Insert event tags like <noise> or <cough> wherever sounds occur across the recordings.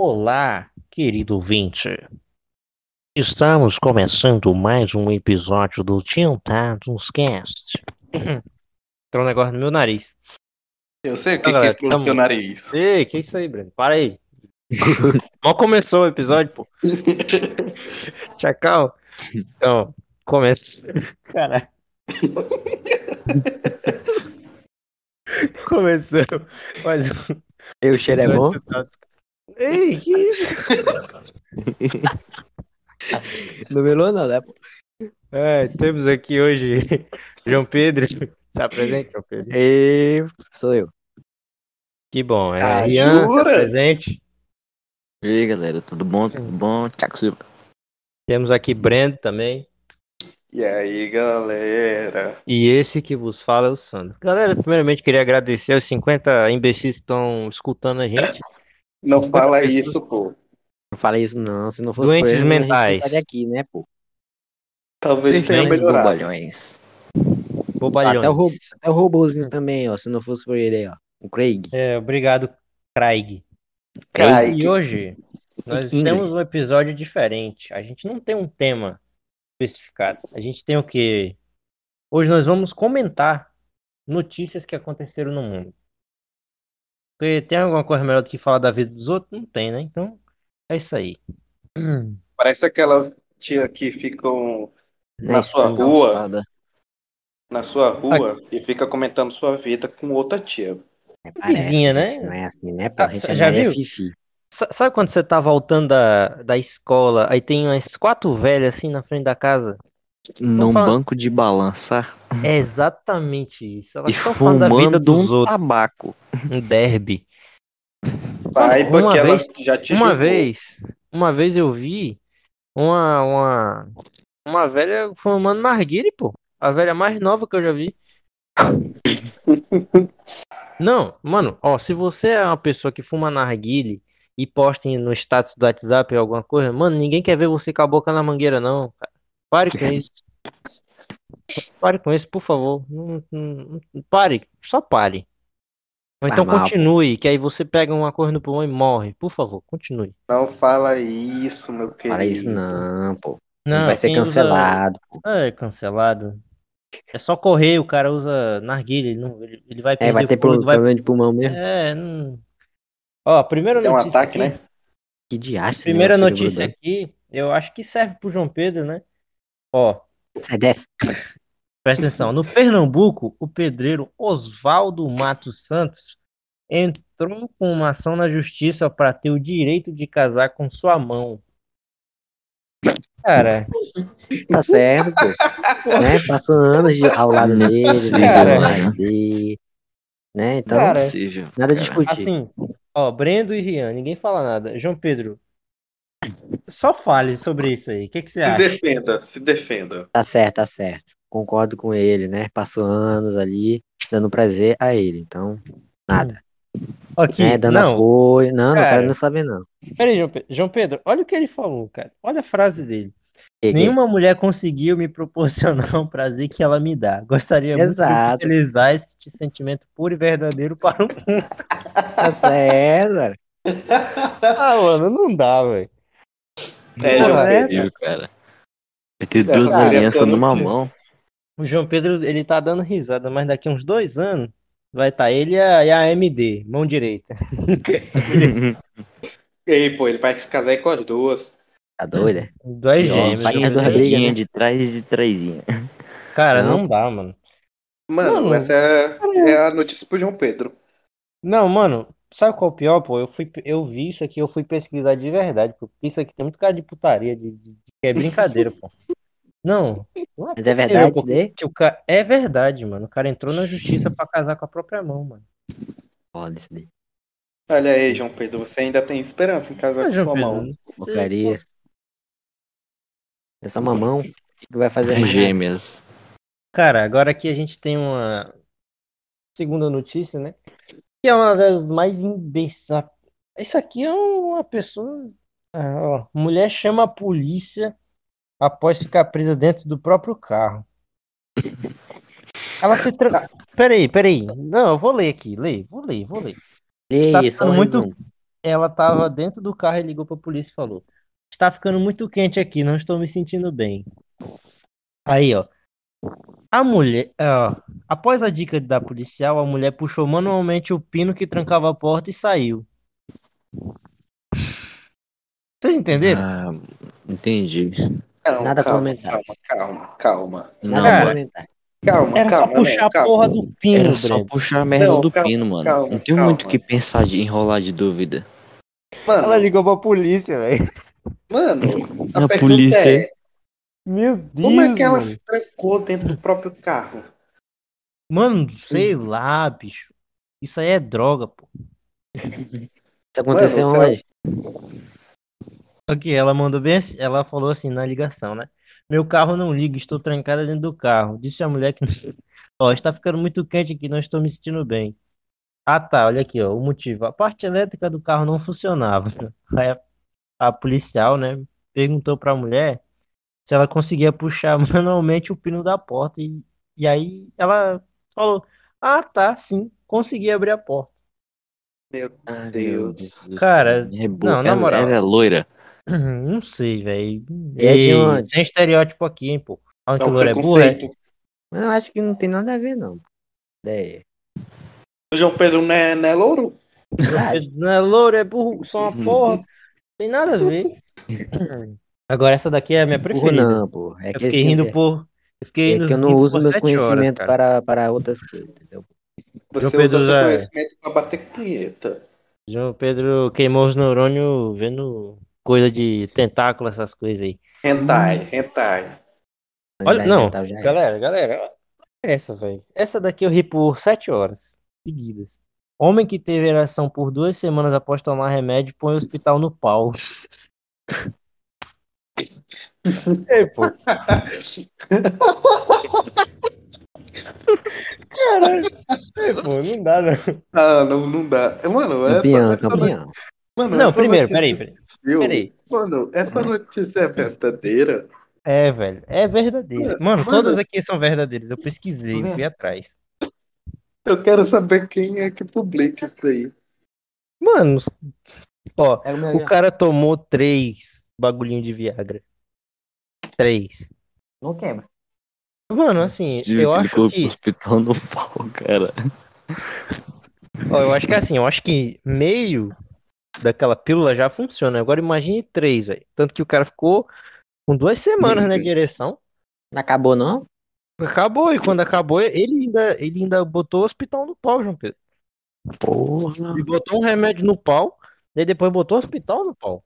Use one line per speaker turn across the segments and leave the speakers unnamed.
Olá, querido ouvinte. Estamos começando mais um episódio do Tintados Cast. <clears throat> Tem um negócio no meu nariz.
Eu sei o que,
galera,
que entrou
tamo-
no teu nariz.
Ei, que isso aí, Breno? Para aí. <laughs> Mal começou o episódio, pô. <laughs> Chacal. Então, começa. Caralho. <laughs> Começou. Mais um.
E o cheiro é bom?
Ei, que isso? <laughs>
Não melou não, né?
É, temos aqui hoje João Pedro. Se apresente, João Pedro.
E sou eu.
Que bom. É,
Ah,
Rian, se apresente.
E aí, galera, tudo bom? Tudo bom? Tiago Silva.
Temos aqui Brendo também.
E aí, galera?
E esse que vos fala é o Sandro. Galera, primeiramente queria agradecer aos 50 imbecis que estão escutando a gente.
Não fala isso, pô.
Não fala isso não, se não fosse
Doentes
por ele, a gente
mentais.
não estaria aqui, né, pô?
Talvez tenha melhorado.
bobalhões.
Bobalhões.
Até o, robô, até o robôzinho também, ó, se não fosse por ele aí, ó. O Craig.
É, obrigado, Craig.
Craig.
E hoje nós
Inglês.
temos um episódio diferente. A gente não tem um tema especificado. A gente tem o quê? Hoje nós vamos comentar notícias que aconteceram no mundo. Porque tem alguma coisa melhor do que falar da vida dos outros? Não tem, né? Então, é isso aí.
Parece aquelas tia que ficam na sua rua,
Calçada.
na sua rua e fica comentando sua vida com outra tia.
É, parece,
Vizinha, né?
Não é assim, né, pô?
Ah,
A gente
já
chamaria
viu? Sabe quando você tá voltando da, da escola, aí tem umas quatro velhas assim na frente da casa?
Num
falando-
banco de balançar
É exatamente isso. Elas
e fumando um
outros.
tabaco.
Um derby.
Pai,
Uma
ela
vez-
já te
Uma
julgou.
vez, uma vez eu vi uma, uma, uma velha fumando narguile, pô. A velha mais nova que eu já vi. Não, mano, ó, se você é uma pessoa que fuma narguile e posta no status do WhatsApp ou alguma coisa, mano, ninguém quer ver você com a boca na mangueira, não, cara. Pare com <laughs> isso. Pare com isso, por favor. Não- não- não- pare, só pare. Ou então
mal, pô.
continue, que aí você pega uma coisa no pulmão e morre. Por favor, continue.
Não fala isso, meu querido.
Fala isso não, pô.
Não,
vai ser
quem usa-
cancelado.
É, cancelado. É só correr, o cara usa narguilha, ele, não, ele, ele vai
É,
perder
vai
o
ter pro-
vai...
problema de pulmão mesmo.
É, não... Ó, a primeira
Tem um
notícia
ataque,
aqui,
né?
Que diacho.
primeira notícia aqui, eu acho que serve pro João Pedro, né? Ó,
Sai dessa.
presta atenção. No Pernambuco, o pedreiro Oswaldo Matos Santos entrou com uma ação na justiça para ter o direito de casar com sua mão. Cara,
Tá certo, pô. né? Passou anos de- ao lado
Não é
dele, né?
cara.
Dele, Né? Então,
Cara,
Possível,
nada a
cara.
discutir.
Assim, ó, Brendo e Rian, ninguém fala nada. João Pedro, só fale sobre isso aí. O que, que você
Se
acha?
defenda, se defenda.
Tá certo, tá certo. Concordo com ele, né? Passou anos ali, dando prazer a ele. Então, nada.
Aqui,
né? Dando
não,
apoio. Não, não
cara.
quero nem saber, não.
peraí, João Pedro. João Pedro, olha o que ele falou, cara. Olha a frase dele.
Que- que-
Nenhuma mulher conseguiu me proporcionar um prazer que ela me dá. Gostaria muito de
Exato.
utilizar este sentimento puro e verdadeiro para um.
Tá certo, cara. <laughs>
Ah, mano, não dá, velho.
É, João
é,
Pedro.
Cara. Vai ter duas
seria a
alianças numa mão.
O João Pedro, ele tá dando risada, mas daqui uns dois anos vai estar ele e a, e a AMD, mão direita. <laughs>
Ei, pô, ele vai se casar aí com as duas.
Tá doido, é?
E,
resolver
Pedro.
briga,
Traidinha
né?
de trás de traisinha.
Cara,
Não.
não dá, mano.
Mano,
Mano.
essa é, é a notícia pro João Pedro.
Não, mano, sabe qual é o pior, pô? Eu fui, eu vi isso aqui, eu fui pesquisar de verdade, pô. Isso aqui tem muito cara de putaria, de, de- de- que é brincadeira, pô. Não, não é
Mas é
possível,
verdade
pô,
isso daí?
que o cara... É verdade, mano. O cara entrou na justiça pra casar com a própria mão, mano.
Foda isso daí.
Olha aí, João Pedro, você ainda tem esperança em casar
Ah,
com
João
sua
Pedro,
mão.
você-
Porcaria.
você-
Essa mamão, o que vai fazer?
Gêmeas.
Cara, agora aqui a gente tem uma segunda notícia, né? Que é uma das mais imbecis. Isso aqui é uma pessoa. Ah, mulher chama a polícia após ficar presa dentro do próprio carro. Ela se tra... Peraí, peraí. Não, eu vou ler aqui. Lê, vou ler, vou ler. Tá
um
ficando muito-
resumo.
ela tava dentro do carro e ligou pra polícia e falou: Está ficando muito quente aqui, não estou me sentindo bem. Aí, ó. A mulher, ó, após a dica da policial, a mulher puxou manualmente o pino que trancava a porta e saiu. Vocês entenderam?
Ah, entendi.
Não,
Nada a
calma,
comentar.
calma, calma, calma.
Não,
Nada a comentar.
Calma,
Era só
calma,
puxar
né?
a
calma.
porra do pino,
Era só
Breno.
puxar a merda
Não,
do
calma,
pino, mano.
calma,
não tem muito o que pensar de enrolar de dúvida.
Mano,
Ela ligou pra polícia, velho.
mano, a,
A polícia-
é,
Meu Deus,
como é que ela
mano.
se trancou dentro do próprio carro?
Mano, sei lá, bicho. Isso aí é droga, pô.
Isso aconteceu
Mano,
onde?
Aqui, ela mandou bem assim, ela falou assim na ligação, né? Meu carro não liga, estou trancada dentro do carro. Disse a mulher que. <laughs> Ó, está ficando muito quente aqui, não estou me sentindo bem. Ah, tá, olha aqui, ó, o motivo. A parte elétrica do carro não funcionava. <laughs> Aí a, a policial, né, perguntou pra mulher se ela conseguia puxar <laughs> manualmente o pino da porta. E, e aí ela falou: Ah, tá, sim, consegui abrir a porta.
Ai,
Deus.
do
Cara,
céu. É
não, na
ela,
moral.
ela é loira.
Não sei, velho.
E é?
Tem estereótipo aqui, hein, pô. Onde
É
que
um
loura é burra, é?
Mas eu acho que não tem nada a ver, não. É.
O João Pedro não é, não é louro? <laughs>
Não é louro, é burro, só uma <laughs> porra. Tem nada a ver. Agora essa daqui é a minha
Burro
preferida.
não, pô. É
Eu
que,
fiquei rindo
têm-
por. Eu fiquei
é que eu não uso
horas,
conhecimentos
cara.
para, para outras coisas, entendeu?
Você
João Pedro
usa seu
já-
conhecimento pra bater punheta.
João Pedro queimou os neurônios vendo coisa de tentáculo, essas coisas aí.
Hentai,
Hum.
hentai.
Olha, não,
já é.
galera, galera, essa, velho. Essa daqui eu ri por sete horas seguidas. Homem que teve ereção por duas semanas após tomar remédio põe o hospital no pau. <laughs> Ei, pô. Caralho. Ei, pô, não dá, não.
Ah, não, não dá. Mano, essa,
Campeão,
essa
campeão.
Mano,
Não, primeiro, peraí, peraí. Peraí.
Mano, essa notícia é verdadeira?
É, velho, é verdadeiro. Mano,
Mano.
todas aqui são verdadeiras. Eu pesquisei, fui atrás.
Eu quero saber quem é que publica isso daí.
Mano, ó,
Pega o
o cara tomou três bagulhinhos de Viagra. Três.
Não quebra.
Mano, assim,
Tive
eu
que ele
acho que.
hospital no pau, cara.
Ó, eu acho que assim, eu acho que meio daquela pílula já funciona. Agora imagine três, velho. Tanto que o cara ficou com duas semanas, de ereção.
Não acabou, não?
Acabou, e quando acabou, ele ainda, ele ainda botou o hospital no pau, João Pedro.
Porra.
Ele botou um remédio no pau, daí depois botou o hospital no pau.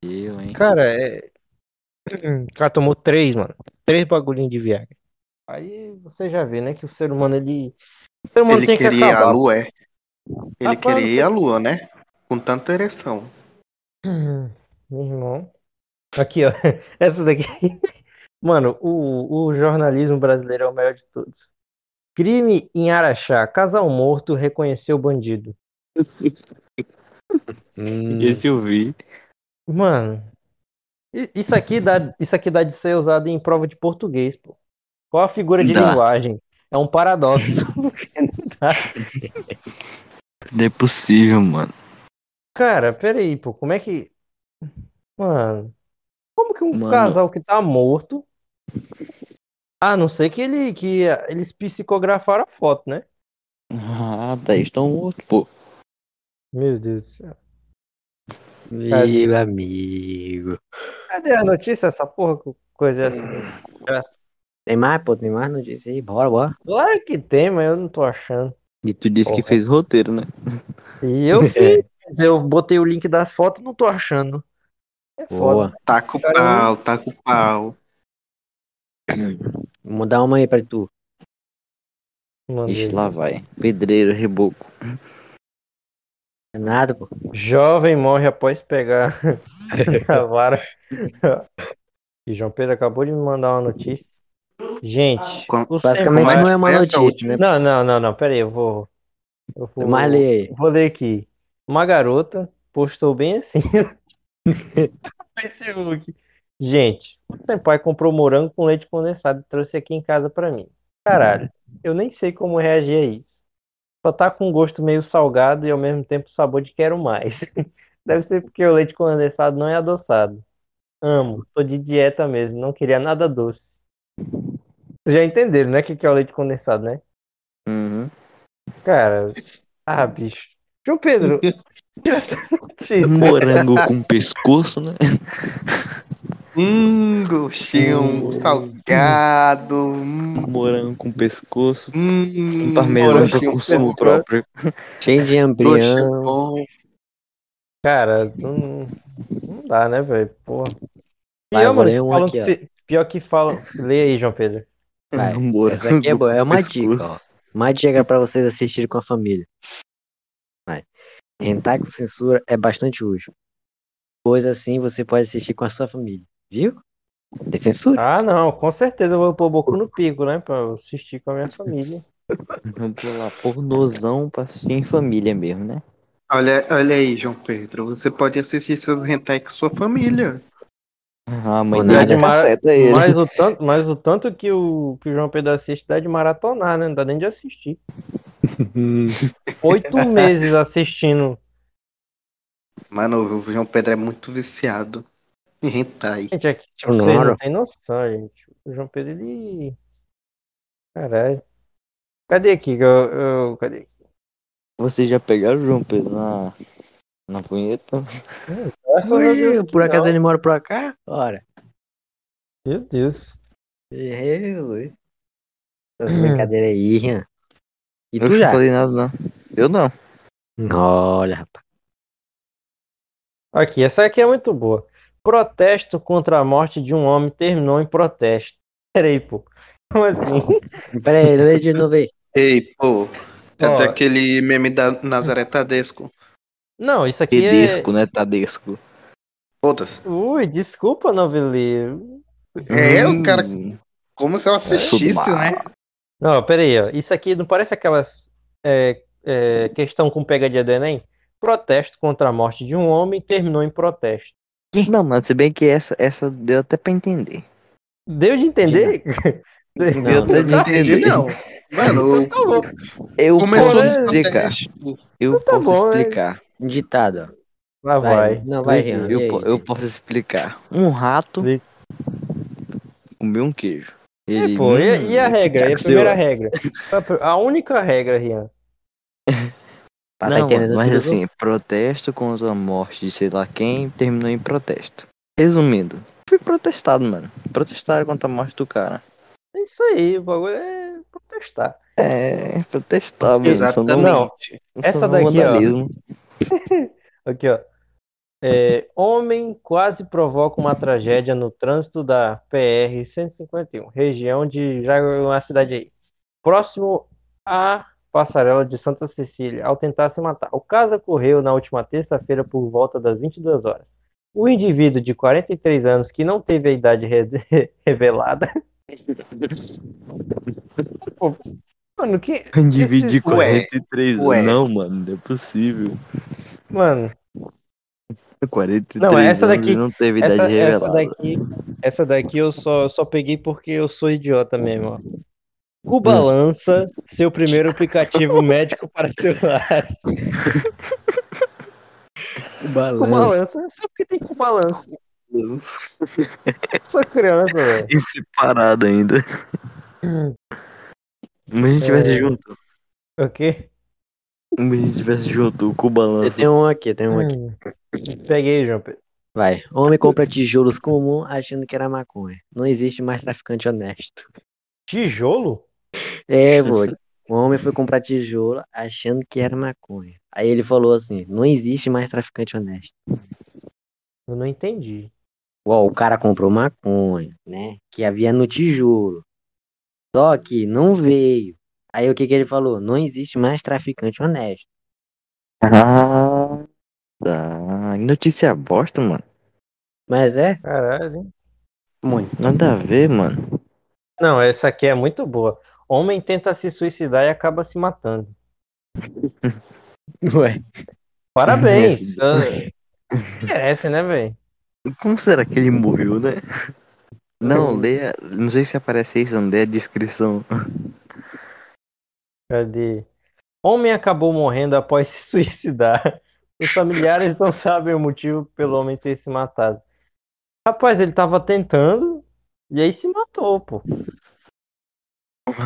Eu, hein?
Cara, é. O cara tomou três, mano. Três bagulhinhos de Viagra. Aí você já vê, né, que o ser humano, ele. O ser humano
Ele
tem que
queria ir à
acabar.
lua, é? Ele
Rapaz,
queria
sei-
à lua, né? Com tanta ereção.
Hum, <clears throat> Meu irmão. Aqui, ó. <laughs> Essa daqui. <laughs> Mano, o, o jornalismo brasileiro é o melhor de todos. Crime em Araxá. Casal morto reconheceu bandido. Hum,
Esse eu vi.
Mano, isso aqui dá, isso aqui dá de ser usado em prova de português, pô. Qual a figura de
Dá.
linguagem? É um paradoxo.
Não <laughs> <laughs> é possível, mano.
Cara, peraí, pô. Como é que. Mano. Como que um
Mano.
casal que tá morto. Ah, não sei que ele que eles psicografaram a foto, né?
Ah, daí estão mortos, pô.
Meu Deus do céu.
Meu amigo.
Cadê a notícia? Essa porra coisa assim.
Tem mais, pô? Tem mais notícia aí? Bora, bora.
Claro que tem, mas eu não tô achando.
E tu disse que
Porra.
fez o roteiro, né?
E eu <laughs> fiz. Eu botei o link das fotos e não tô achando. É foda.
Boa.
Tá com
Cara,
pau, tá com pau.
Vou mandar uma aí pra tu.
Mandei.
Ixi, lá vai. Pedreiro, reboco.
É nada, pô.
Jovem morre após pegar <laughs> a vara. E João Pedro acabou de me mandar uma notícia. Gente,
Com-
Basicamente não é uma notícia, né?
Não, não, não, não, pera aí, eu vou. Eu vou,
Mas lê aí.
vou ler aqui. Uma garota postou bem assim no <laughs> Facebook. Gente, o Senpai comprou morango com leite condensado e trouxe aqui em casa pra mim. Caralho, eu nem sei como reagir a isso. Só tá com um gosto meio salgado e ao mesmo tempo sabor de quero mais. <laughs> Deve ser porque o leite condensado não é adoçado. Amo, tô de dieta mesmo, não queria nada doce. Vocês já entenderam, né? O que que é o leite condensado, né?
Uhum.
Cara, ah, bicho. João Pedro. <laughs> <laughs>
Morango com pescoço, né?
Hum, gostinho
Hum.
salgado. Hum,
Morango com pescoço.
hum,
Sem parmesão para consumo
pescoço.
próprio.
Cheio de
Gostinho
embrião.
Cara, não, não dá, né, velho? Porra.
Vai,
Pior, mano,
um
falam
aqui,
que se- Pior que falam. Lê aí, João Pedro.
Vai, <laughs> essa aqui é boa. É uma dica, ó.
pescoço.
Uma dica pra vocês assistirem com a família. Vai. Hentai com censura é bastante útil. Pois assim você pode assistir com a sua família. Viu? Tem censura.
Ah, não, com certeza eu vou pôr o boco no pico, né? Pra eu assistir com a minha família.
Vamos pular pornozão pra assistir em família mesmo, né?
Olha, olha aí, João Pedro. Você pode assistir seus hentai com sua família.
Ah, a mãe
Ou
dele caceta ele.
Mas o tanto, mas o tanto que, o, que o João Pedro assiste dá de maratonar, né? Não dá nem de assistir. <laughs> Oito meses assistindo.
Mano, o João Pedro é muito viciado hentai.
Gente, é que, tipo,
Não,
vocês
não.
têm noção, gente. O João Pedro, ele. Caralho. Cadê aqui? que Eu, eu- cadê aqui?
Vocês já pegaram o João Pedro na, na punheta?
Ui, por acaso
não.
ele mora por cá? Ora.
Meu Deus.
Eu, Essas brincadeiras aí, Rian. E
eu
tu
não
já?
falei nada, não. Eu não.
Olha, rapaz.
Aqui, essa aqui é muito boa. Protesto contra a morte de um homem terminou em protesto. Peraí, pô. Como assim? <laughs>
Pera aí, lê de novo aí.
Ei, pô. É
Ó.
daquele meme da Nazaré Tadesco.
Não, isso aqui é.
Tedesco, né? Tadesco.
Foda-se.
Ui, desculpa, noveleiro.
É, o cara.
Hum,
Como se eu assistisse,
mal.
né?
Não, peraí, ó. Isso aqui não parece aquelas é, é, questão com pegadinha do Enem? Protesto contra a morte de um homem terminou em protesto.
Não, mas se bem que essa, essa deu até pra entender.
Deu de entender?
Deu
Não,
até de
Não entendi,
entender.
não. Mano,
Então tá bom.
Eu
começou
posso explicar. Eu
tá
posso
bom,
explicar.
Ditado, ó.
Lá
Vai,
vai.
não, vai. Rian.
Eu, po-
aí?
eu posso explicar. Um rato comeu um queijo.
É,
Ele,
pô, e,
hum,
e a regra? E a primeira regra? A única regra, Rian.
Tá
Não,
entendendo
mas
tudo.
assim, protesto contra a morte de sei lá quem terminou em protesto. Resumindo, fui protestado, mano. Protestaram contra a morte do cara.
É isso aí, o bagulho é protestar.
É, protestar, mano. Não-
Exatamente.
Essa
não é
daqui, ó. <laughs> Aqui, ó. É, homem quase provoca uma tragédia no trânsito da PR-151, região de já uma cidade aí, próximo à passarela de Santa Cecília, ao tentar se matar. O caso ocorreu na última terça-feira por volta das 22 horas. O indivíduo de 43 anos, que não teve a idade re- <laughs> revelada. Pô, Mano, que. <laughs> Esses-
Ué,
43
ué.
Não, mano, não é possível.
Mano,
43
Não, essa daqui-
não teve
essa,
idade
essa
revelada.
daqui, essa daqui eu só, só peguei porque eu sou idiota mesmo, ó. Cubalança, seu primeiro aplicativo <laughs> médico para celulares.
O balanço.
Cubalança, só porque tem Cubalança. Sou criança, velho.
E separado ainda. Mas a gente tivesse
É.
junto.
O quê?
Mas a gente tivesse junto o
Eu
Cubalança.
tenho um aqui, tenho um aqui.
Hum. Peguei, João Pedro.
Vai. Homem compra tijolos comum achando que era maconha. Não existe mais traficante honesto.
Tijolo?
É, <laughs> pô. O homem foi comprar tijolo achando que era maconha. Aí ele falou assim: não existe mais traficante honesto.
Eu não entendi.
Ó, o cara comprou maconha, né? Que havia no tijolo. Só que não veio. Aí o que que ele falou? Não existe mais traficante honesto.
Ah, tá. Notícia bosta, mano.
Mas é?
Caralho. hein?
Muito.
Nada a ver, mano.
Não, essa aqui é muito boa. Homem tenta se suicidar e acaba se matando. <laughs>
Ué.
Parabéns. Ah, Merece, né, velho?
Como será que ele morreu, né? Não, leia. Não sei se aparece isso, não lê a descrição.
Cadê? Homem acabou morrendo após se suicidar. Os familiares não sabem o motivo pelo homem ter se matado. Rapaz, ele tava tentando e aí se matou, pô.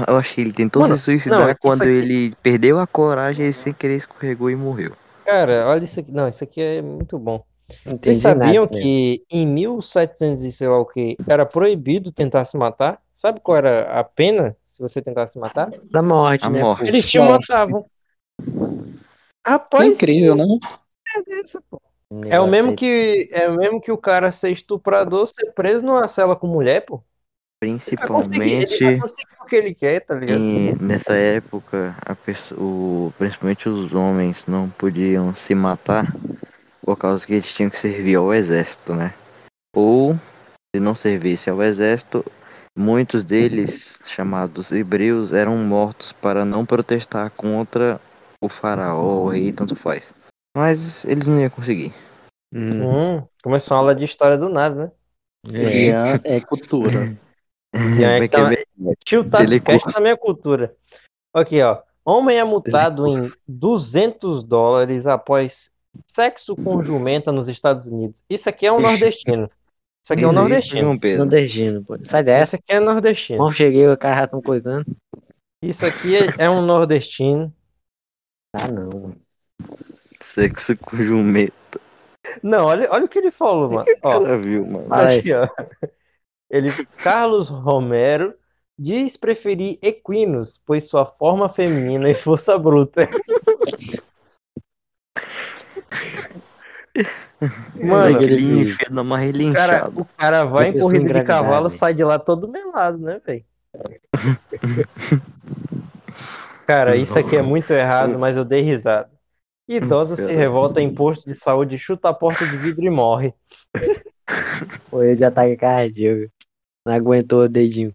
Eu acho que ele tentou
Mano,
se suicidar
não,
quando
aqui-
ele perdeu a coragem e sem querer escorregou e morreu.
Cara, olha isso aqui. Não, isso aqui é muito bom.
Não
Vocês
entendi
sabiam
nada, né?
que em 1700 e sei lá o que era proibido tentar se matar? Sabe qual era a pena se você tentasse se matar?
Da morte,
A
né?
morte.
Eles te matavam.
Que
Rapaz,
incrível, né?
que é desse, pô? É o mesmo que é o mesmo que o cara ser estuprador, ser preso numa cela com mulher, pô. Ele ele
Principalmente
conseguir o que ele quer, tá ligado?
em- nessa época, a o- principalmente os homens não podiam se matar por causa que eles tinham que servir ao exército, né? Ou se não servisse ao exército, muitos deles, chamados hebreus, eram mortos para não protestar contra o faraó, o rei, tanto faz. Mas eles não iam conseguir.
Hum, começou uma aula de história do nada, né?
Ian é cultura. <laughs>
E aí,
Como é que é
Tio Tados
Telecurso.
Cast na minha cultura. Aqui, ó. Homem é multado em 200 dólares após sexo com jumenta nos Estados Unidos. Isso aqui é um nordestino. Isso aqui é um
Isso
nordestino.
Nordestino, pô. Sai dessa.
Essa aqui é nordestino.
Mal cheguei, o cara já tão coisando.
Isso aqui é, é um nordestino.
Ah, não.
Sexo com jumento.
Não, olha, olha o que ele falou, mano. Ó,
viu, mano.
Aqui, ó. Ele, Carlos Romero, diz preferir equinos, pois sua forma feminina e força bruta. Mano,
Ele
enfia
cara, o cara vai em corrida de cavalo, sai de lá todo melado, né, velho? Cara, isso aqui é muito errado, mas eu dei risada. Idosa se revolta em posto de saúde, chuta a porta de vidro e morre.
Foi de ataque cardíaco. Não aguentou o dedinho.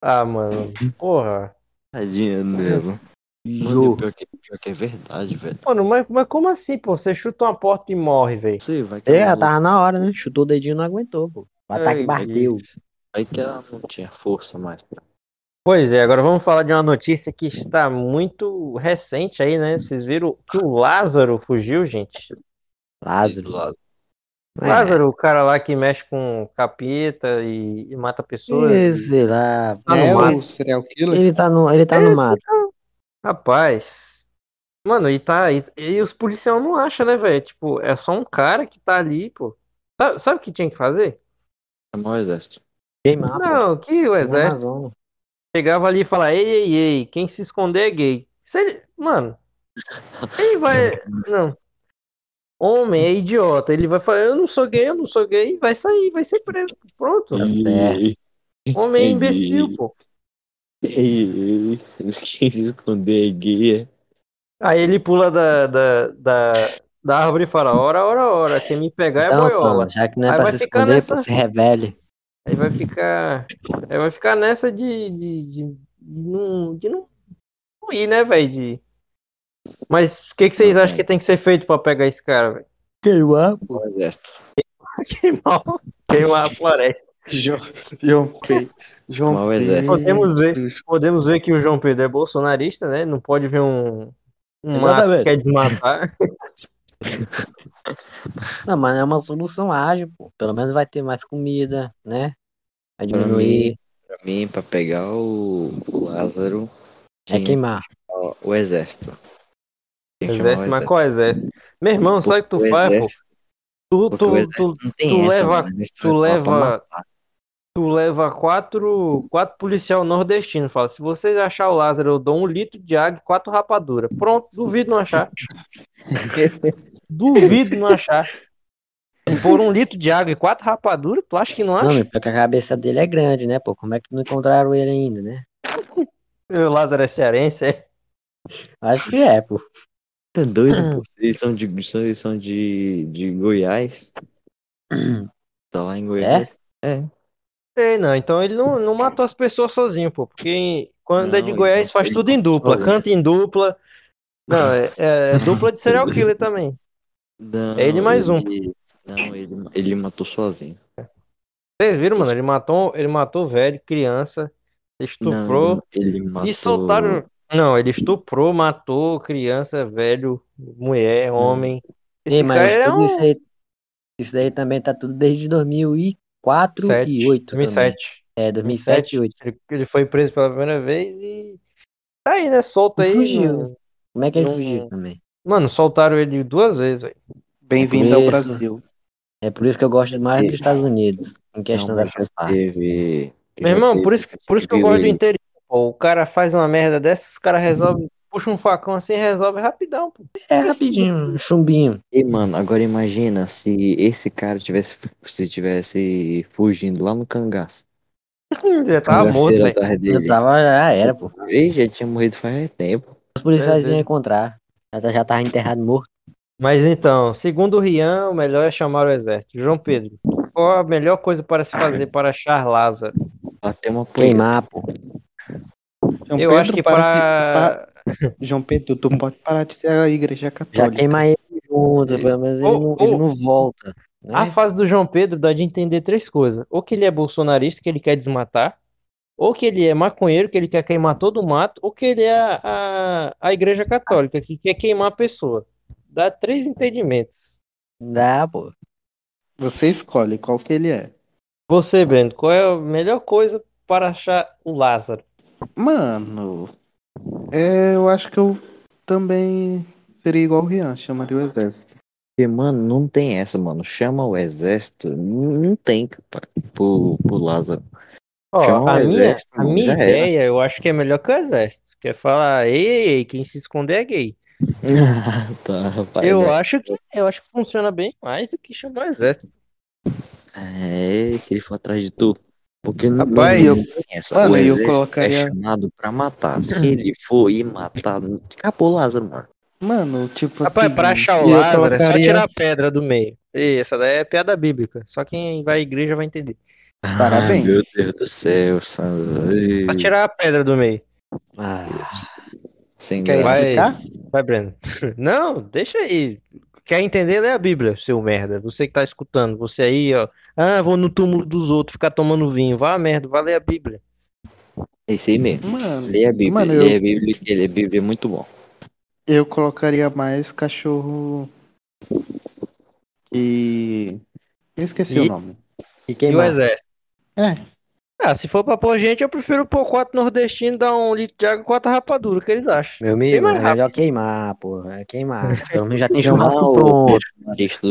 Ah, mano, porra.
Tadinha dela. Mano, pior que, pior que é verdade, velho.
Mano, mas, mas como assim, pô? Você chuta uma porta e morre, velho.
Você vai que,
É,
ela,
tava na hora, né? Chutou o dedinho e não aguentou, pô. O ataque
Ai,
bateu.
vai que ela não tinha força mais. pra-
Pois é, agora vamos falar de uma notícia que está muito recente aí, né? Vocês viram que o Lázaro fugiu, gente?
Lázaro. É.
Lázaro, o cara lá que mexe com capeta e, e mata pessoas.
É, sei lá.
Tá no
é
mato.
o serial killer?
Ele tá no, ele tá no
Esse
mato.
Rapaz, mano, e tá. E, e os policiais não acham, né, velho? Tipo, é só um cara que tá ali, pô. Sabe, sabe o que tinha que fazer?
Chamar o exército.
Queimar, pô.
Não, que o
No
exército chegava ali e falava: ei, ei, ei, quem se esconder é gay. Se ele- Mano, ele vai. <laughs> Não. Homem é idiota. Ele vai falar: eu não sou gay, eu não sou gay. Vai sair, vai ser preso. Pronto.
Tá certo.
Homem é imbecil, pô.
Ei, ei, quem se esconder é gay.
Aí ele pula da, da, da, da árvore e fala: ora, ora, ora. Quem me pegar é
Então,
boiola.
Sam, já que não é
Aí
pra
vai
se
ficar
esconder,
nessa-
pô, se revele.
Aí vai ficar. Aí vai ficar nessa de, de, de, de não, de não não ir, né, velho? De... Mas o que, que vocês acham que tem que ser feito pra pegar esse cara, velho?
Queimar,
O exército.
Queimar, queimar a floresta.
João, João Pedro. João Pedro.
exército.
Podemos ver, podemos ver que o João Pedro é bolsonarista, né? Não pode ver um, um mato que quer desmatar. <laughs>
Não, mas é uma solução ágil, pô. Pelo menos vai ter mais comida, né? Vai diminuir.
Pra mim, pra pegar o, o Lázaro,
É queimar.
o exército. Tinha que chamar o
Exército, mas qual exército? Meu irmão, sabe o que tu faz, pô? Tu, tu, tu,
não
tu leva- tu
pra
leva- tu leva quatro, quatro policial nordestinos. Fala, se vocês achar o Lázaro, eu dou um litro de água e quatro rapaduras. Pronto, duvido não achar. <laughs> duvido não achar. Por um litro de água e quatro rapaduras, tu acha que não
Não,
acha?
porque a cabeça dele é grande, né, pô? Como é que não encontraram ele ainda, né? <laughs>
O Lázaro é cearense, é?
Acho que é, pô.
Tá doido, pô? Eles são de, são- eles são de, de Goiás. <clears throat> Tá lá em Goiás. É?
Ei, não, então ele não, não matou as pessoas sozinho, pô. Porque quando é de
Não,
Goiás
ele-
faz tudo em dupla,
sozinho.
canta em dupla. Não, é, é <laughs> dupla de serial killer também.
Não,
É ele mais um.
ele- Não, ele, ele matou sozinho.
Vocês viram, mano? Ele matou, ele matou velho, criança, estuprou.
Não, ele, ele matou.
E soltaram. Não, ele estuprou, matou criança, velho, mulher, homem. Esse
Ei, mas
cara é
tudo
um
isso aí, isso daí também tá tudo desde 2004
sete,
e 2008 também.
2007.
É, 2007 e 2008.
Ele, ele foi preso pela primeira vez e tá aí, né? Solto aí.
fugiu. Como é que ele
Não-
fugiu também?
Mano, soltaram ele duas vezes, velho.
Bem-vindo ao
Isso.
Brasil.
É por isso que eu gosto mais dos Estados Unidos, em questão
Não,
dessas
já
partes.
teve.
Meu
já
irmão,
teve-
por isso, por isso que eu gosto do interior. Pô. O cara faz uma merda dessa, os caras resolvem, puxa um facão assim e resolve rapidão, pô.
É rapidinho, um chumbinho.
E, mano, agora imagina se esse cara tivesse, se tivesse fugindo lá no cangaço. <laughs>
Já tava morto,
Cangaceiro
velho.
Eu
dele.
tava, já era, pô.
Ele já tinha morrido faz tempo.
Os policiais
É,
iam
é.
encontrar. Já, tá- já tava enterrado morto.
Mas então, segundo o Rian, o melhor é chamar o exército. João Pedro, qual a melhor coisa para se fazer <clears throat> para achar Lázaro?
Até uma punheta.
Queimar, pô.
João
Eu
Pedro,
acho que
para
para.
João Pedro, tu pode parar de ser a igreja
Já
católica.
queima ele junto, pelo menos ele,
Ô,
não,
ô.
ele não volta.
A
Né?
fase do João Pedro dá de entender três coisas. Ou que ele é bolsonarista, que ele quer desmatar. Ou que ele é maconheiro, que ele quer queimar todo o mato. Ou que ele é a, a, a igreja católica, que quer queimar a pessoa. Dá três entendimentos.
Dá, pô.
Você escolhe qual que ele é.
Você, Brendo, qual é a melhor coisa para achar o Lázaro?
Mano, é, eu acho que eu também seria igual o Rian, chamaria o exército.
Porque, mano, não tem essa, mano. Chama o exército. Não tem pro, pro Lázaro.
Ó,
Chama o
a minha,
exército,
a
mano,
minha
já era.
ideia, eu acho que é melhor que o exército. Que é falar, ei, ei, ei, quem se esconder é gay. <laughs>
tá, rapaz.
Eu
né?
acho que eu acho que funciona bem mais do que chamar o exército.
É, se ele for atrás de tu. Porque não,
Rapaz,
não essa.
mano,
o
eu colocaria-
é chamado pra matar. Se ele for ir matar, acabou Lázaro, mano.
Mano, tipo
Rapaz,
assim,
pra achar o Lázaro é só
colocaria-
tirar a pedra do meio. E essa daí é piada bíblica. Só quem vai à igreja vai entender.
Parabéns.
Ai, meu Deus do céu, Sandro.
Só tirar a pedra do meio.
Ah,
Sem
Quer
graça.
Vai, vai, Breno. <laughs> Não, deixa aí. Quer entender? Lê a Bíblia, seu merda. Você que tá escutando. Você aí, ó. Ah, vou no túmulo dos outros ficar tomando vinho. Vá, merda, vai ler a Bíblia.
Esse aí mesmo.
Mano,
Lê a Bíblia.
Mano,
Lê
eu-
a Bíblia, que ele- a Bíblia é muito bom.
eu colocaria mais cachorro e eu esqueci
E-
o nome.
e
E o exército.
É,
Ah, se for pra pôr gente, eu prefiro pôr quatro nordestinos, dar um litro de água e quatro rapaduras. O que eles acham?
Meu amigo, é melhor queimar, pô. É queimar. <laughs> Pelo menos já tem churrasco pronto.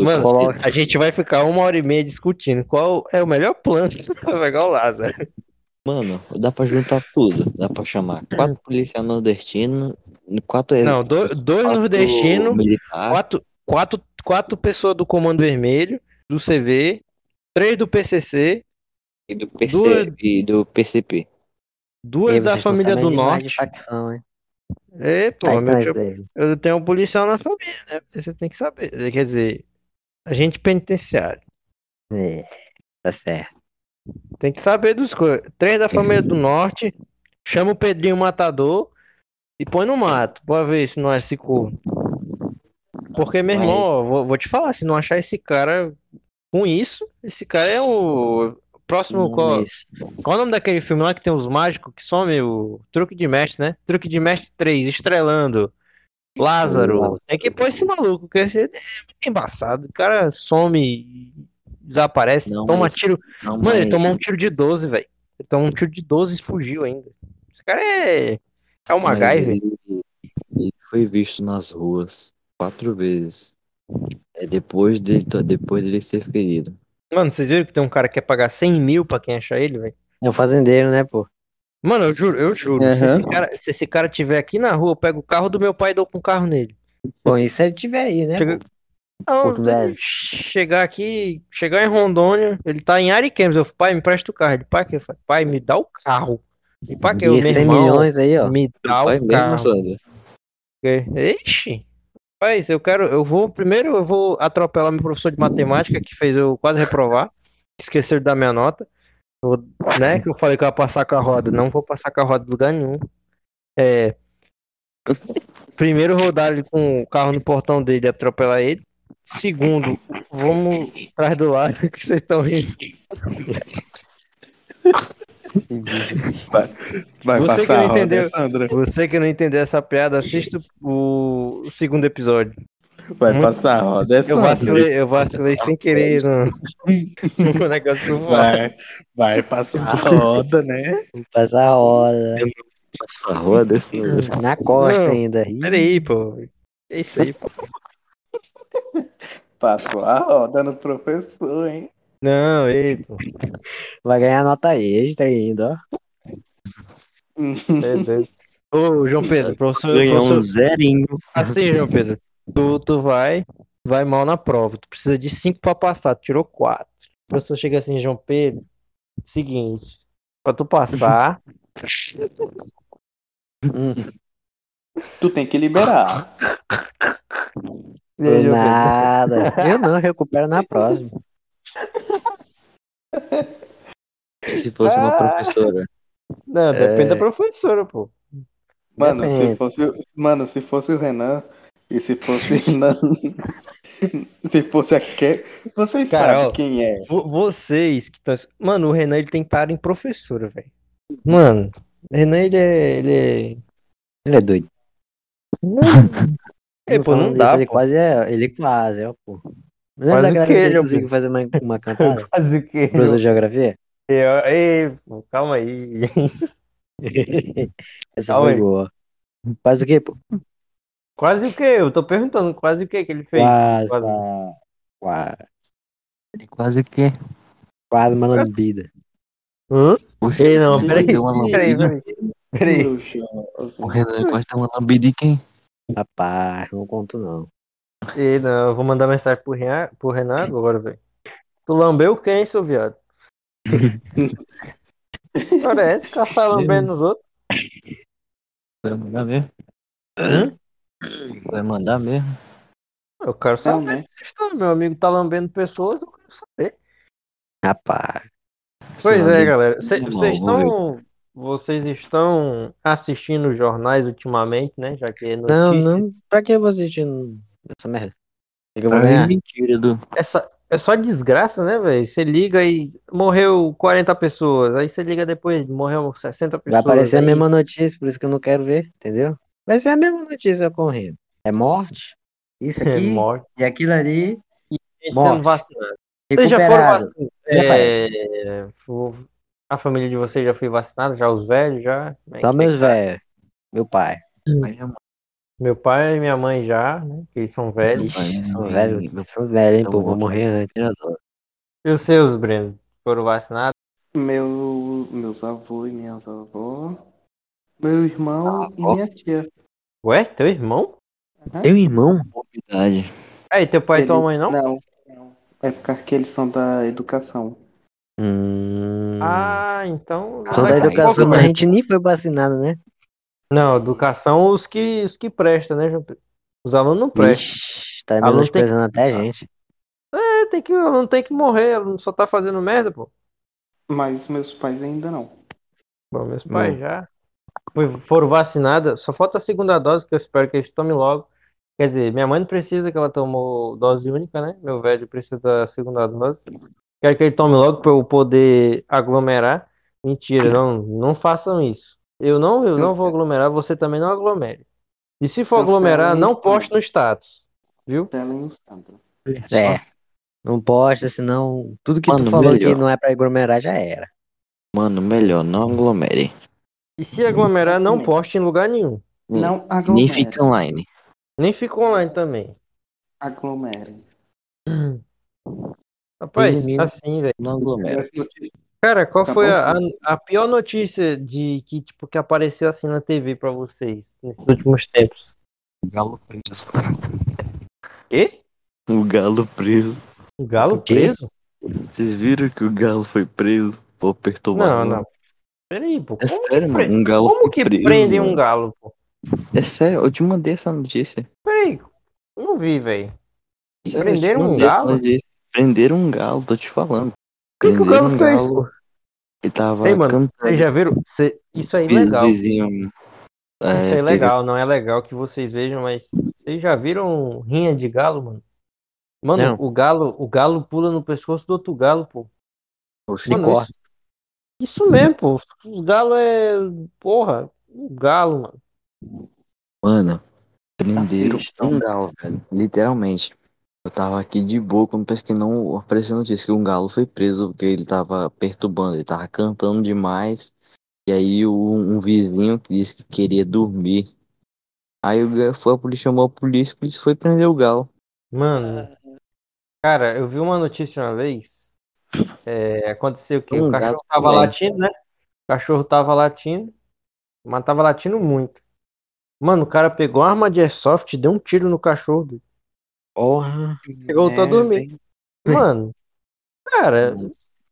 Mano, a gente vai ficar uma hora e meia discutindo qual é o melhor plano <laughs> pra pegar o Lázaro.
Mano, dá pra juntar tudo. Dá pra chamar quatro policiais nordestinos, quatro
Não, do- dois
quatro
nordestinos, quatro, quatro, quatro pessoas do Comando Vermelho, do CV, três do PCC,
e do, PC,
duas-
e do PCP.
duas da família do Norte.
facção, hein?
É, pô,
Aí,
meu
tá,
tio- eu tenho um policial na família, né? Você tem que saber. Quer dizer, agente penitenciário.
É, tá certo.
Tem que saber dos coisas. Três da família do norte. Chama o Pedrinho Matador e põe no mato. Pra ver se não é esse corno. Porque, meu irmão, ó, vou, vou te falar, se não achar esse cara com isso, esse cara é o próximo. Qual, qual é o nome daquele filme lá que tem os mágicos que some o Truque de Mestre, né? Truque de Mestre 3, estrelando. Lázaro.
Lázaro.
Tem que pôr esse maluco, esse é muito embaçado. O cara some e desaparece,
Não,
toma
mas-
tiro.
não,
Mano, ele
mas-
tomou um tiro de 12, velho. Ele tomou um tiro de 12 e fugiu ainda. Esse cara é. É o MacGyver.
ele, ele foi visto nas ruas quatro vezes. É depois dele, depois dele ser ferido.
Mano, vocês viram que tem um cara que quer pagar 100 mil pra quem achar ele, velho?
É um fazendeiro, né, pô?
Mano, eu juro, eu juro. Se,
Aham.
esse cara, se esse cara tiver aqui na rua, eu pego o carro do meu pai e dou com o carro nele.
Bom, e se ele tiver aí, né?
Chega-? Não, chegar aqui, chegar em Rondônia, ele tá em Ariquemes. Eu falei, pai, me presta o carro. Ele, pai, que? Pai, me dá o carro. E pai, que?
E
meu
100
irmão,
milhões aí, ó.
me dá o
mesmo,
carro.
Sandro?
Ixi, rapaz, eu quero, eu vou, primeiro eu vou atropelar meu professor de matemática que fez eu quase reprovar, <laughs> esqueceram de dar minha nota, Eu vou- né, que eu falei que eu ia passar com a roda, não vou passar com a roda em lugar nenhum. É, primeiro rodar ele com o carro no portão dele atropelar ele. Segundo, vamos atrás do lado <laughs> que vocês estão rindo.
Vai
Você que
passar
não
a roda,
entendeu.
Sandra.
Você que não entendeu essa piada, assista o, o segundo episódio.
Vai
Hum?
passar a roda, é
Eu vacilei, eu vacilei sem querer no, <laughs> no negócio do.
Vai, vai passar a roda, né?
Passar a roda.
Passa a roda, assim.
Na costa
Não.
ainda.
Peraí, pô. É isso aí, pô.
Passou a roda no professor, hein?
Não, ei, pô.
Vai ganhar nota extra ainda, ó.
É. Ô, João Pedro, professor,
Ganhar um
professor-
zerinho.
Assim, João Pedro, tu, tu vai, vai mal na prova. Tu precisa de 5 pra passar, tu tirou 4. O professor chega assim, João Pedro, seguinte, pra tu passar,
Tu tem que liberar.
aí,
nada. Eu não, recupero na próxima.
E se fosse uma
Ah.
professora?
Não, depende
É.
da professora, pô.
Mano, se fosse, mano, se fosse o Renan e se fosse na- <laughs> se fosse a Ke... Vocês
Cara,
sabem
ó,
quem é.
Vo- Vocês que estão. Mano, o Renan ele tem cara em professora, velho. Mano, o Renan ele é. Ele é.
Ele é doido. <laughs>
É, pô, não dá.
isso, Ele
pô.
quase é. Ele quase é, pô. Lembra
Quase
que ele
João
conseguiu fazer uma, uma <laughs> cantada?
Quase o quê?
Professor de geografia?
Eu- Ei, calma aí. <laughs>
Essa
Calma
foi
aí.
boa. Faz o quê, pô?
Quase o quê? Eu tô perguntando quase o quê que ele fez.
Quase,
Quase.
quase. Quase.
Quase o quê?
Quase uma lambida.
Hã?
Oxe,
Ei, não, peraí.
deu uma
Peraí,
lambida.
peraí.
O Renan quase deu uma lambida em quem?
Rapaz, não conto não.
Ei, não, eu vou mandar mensagem pro Renan, pro Renan agora, velho. Tu lambeu quem, seu viado? Olha, é caçar lambendo nos outros.
Vai mandar mesmo?
Hã?
Vai mandar mesmo?
Eu quero saber dessa história. Meu amigo tá lambendo pessoas, eu quero saber.
Rapaz.
Pois é, galera. Cê-
Não,
Vocês
ver.
estão. Vocês estão assistindo os jornais ultimamente, né? Já que é
Não,
notícia.
não. Pra que eu vou assistindo essa merda? O que que eu vou
Ah, é mentira, do.
Só, é só desgraça, né, velho? Você liga e morreu 40 pessoas. Aí você liga depois, morreu 60
Vai
pessoas.
aparecer a
aí
mesma notícia, por isso que eu não quero ver, entendeu? Vai ser a mesma notícia ocorrendo. É morte, isso
é
aqui
morte.
e aquilo ali,
Gente
Morte.
sendo vacinado. Vocês já foram vacinados? É, a família de vocês já foi vacinada? Já os velhos? Já? É
Só meus
tá?
velhos, meu pai.
Meu pai e minha mãe já, né? Que eles são velhos.
Ixi, são velhos,
meu-
são velhos, hein,
meu
pô, vou morrer antes.
E os seus, Breno? Foram vacinados?
Meu, meus avós e minhas avós. Meu irmão e
Avó?
minha tia.
Ué, teu irmão?
Teu irmão?
Novidade.
Aí, teu pai e tua
Ele-
mãe não?
Não, não. É porque eles são da educação.
Hum,
Ah, então.
são da educação, mas a gente nem foi vacinado, né?
Não, educação os que, os que prestam, né, João Pedro? Os alunos não prestam.
Ixi, tá menosprezando até a gente.
É, tem que, o aluno tem que morrer, o aluno só tá fazendo merda, pô.
Mas meus pais ainda não.
Bom, meus pais já foi- foram vacinados, só falta a segunda dose, que eu espero que eles tomem logo. Quer dizer, minha mãe não precisa, que ela tomou dose única, né? Meu velho precisa da segunda dose. Quero que ele tome logo para eu poder aglomerar. Mentira, <laughs> não, não façam isso. Eu não, eu não vou aglomerar, você também não aglomere. E se for aglomerar, não poste no status, viu?
Sandro.
É. Não posta, senão tudo que tu
Mano,
falou
melhor.
que não é pra aglomerar já era.
Mano, melhor, não aglomere.
E se aglomerar, não poste em lugar nenhum.
Não
Nem
aglomerem.
fique online.
Nem fica online também.
Aglomerem.
Rapaz,
Resumindo.
assim, velho.
Não aglomere.
Cara, qual
Tá
foi a, a pior notícia de que, tipo, que apareceu assim na TV pra vocês nesses últimos tempos?
Galo preso.
Quê?
O galo preso.
O galo
O
preso?
Vocês viram que o galo foi preso por
Não,
perturbação?
não. Peraí, pô.
É sério, mano. Um galo
como que
preso.
prendem um
mano.
galo, pô?
É sério, eu te mandei essa notícia.
Peraí, eu não vi, velho. Prenderam um galo?
Prenderam um galo, tô te falando.
O que, que o galo
um
fez,
galo.
pô?
Ele tava
Ei, mano,
cantando.
Vocês já viram? Cê- Isso aí é legal.
vizinho,
Isso
é,
aí é
teve-
legal, não é legal que vocês vejam, mas vocês já viram rinha de galo, mano? Mano,
Não.
o galo, o galo pula no pescoço do outro galo, pô. Mano, isso, Isso mesmo, pô. Os galos é. Porra, o galo, mano.
Mano, prenderam
Assistam.
um galo, velho. Literalmente. Eu tava aqui de boa quando parece que não apareceu notícia que um galo foi preso porque ele tava perturbando, ele tava cantando demais. E aí o- um vizinho que disse que queria dormir. Aí o foi a polícia, chamou a polícia, a polícia foi prender o galo.
Mano, cara, eu vi uma notícia uma vez. É, aconteceu que
Um
o cachorro tava latindo, né? O cachorro tava latindo, mas tava latindo muito. Mano, o cara pegou uma arma de airsoft e deu um tiro no cachorro.
Porra.
E voltou a
É,
dormir.
bem-
Mano, cara,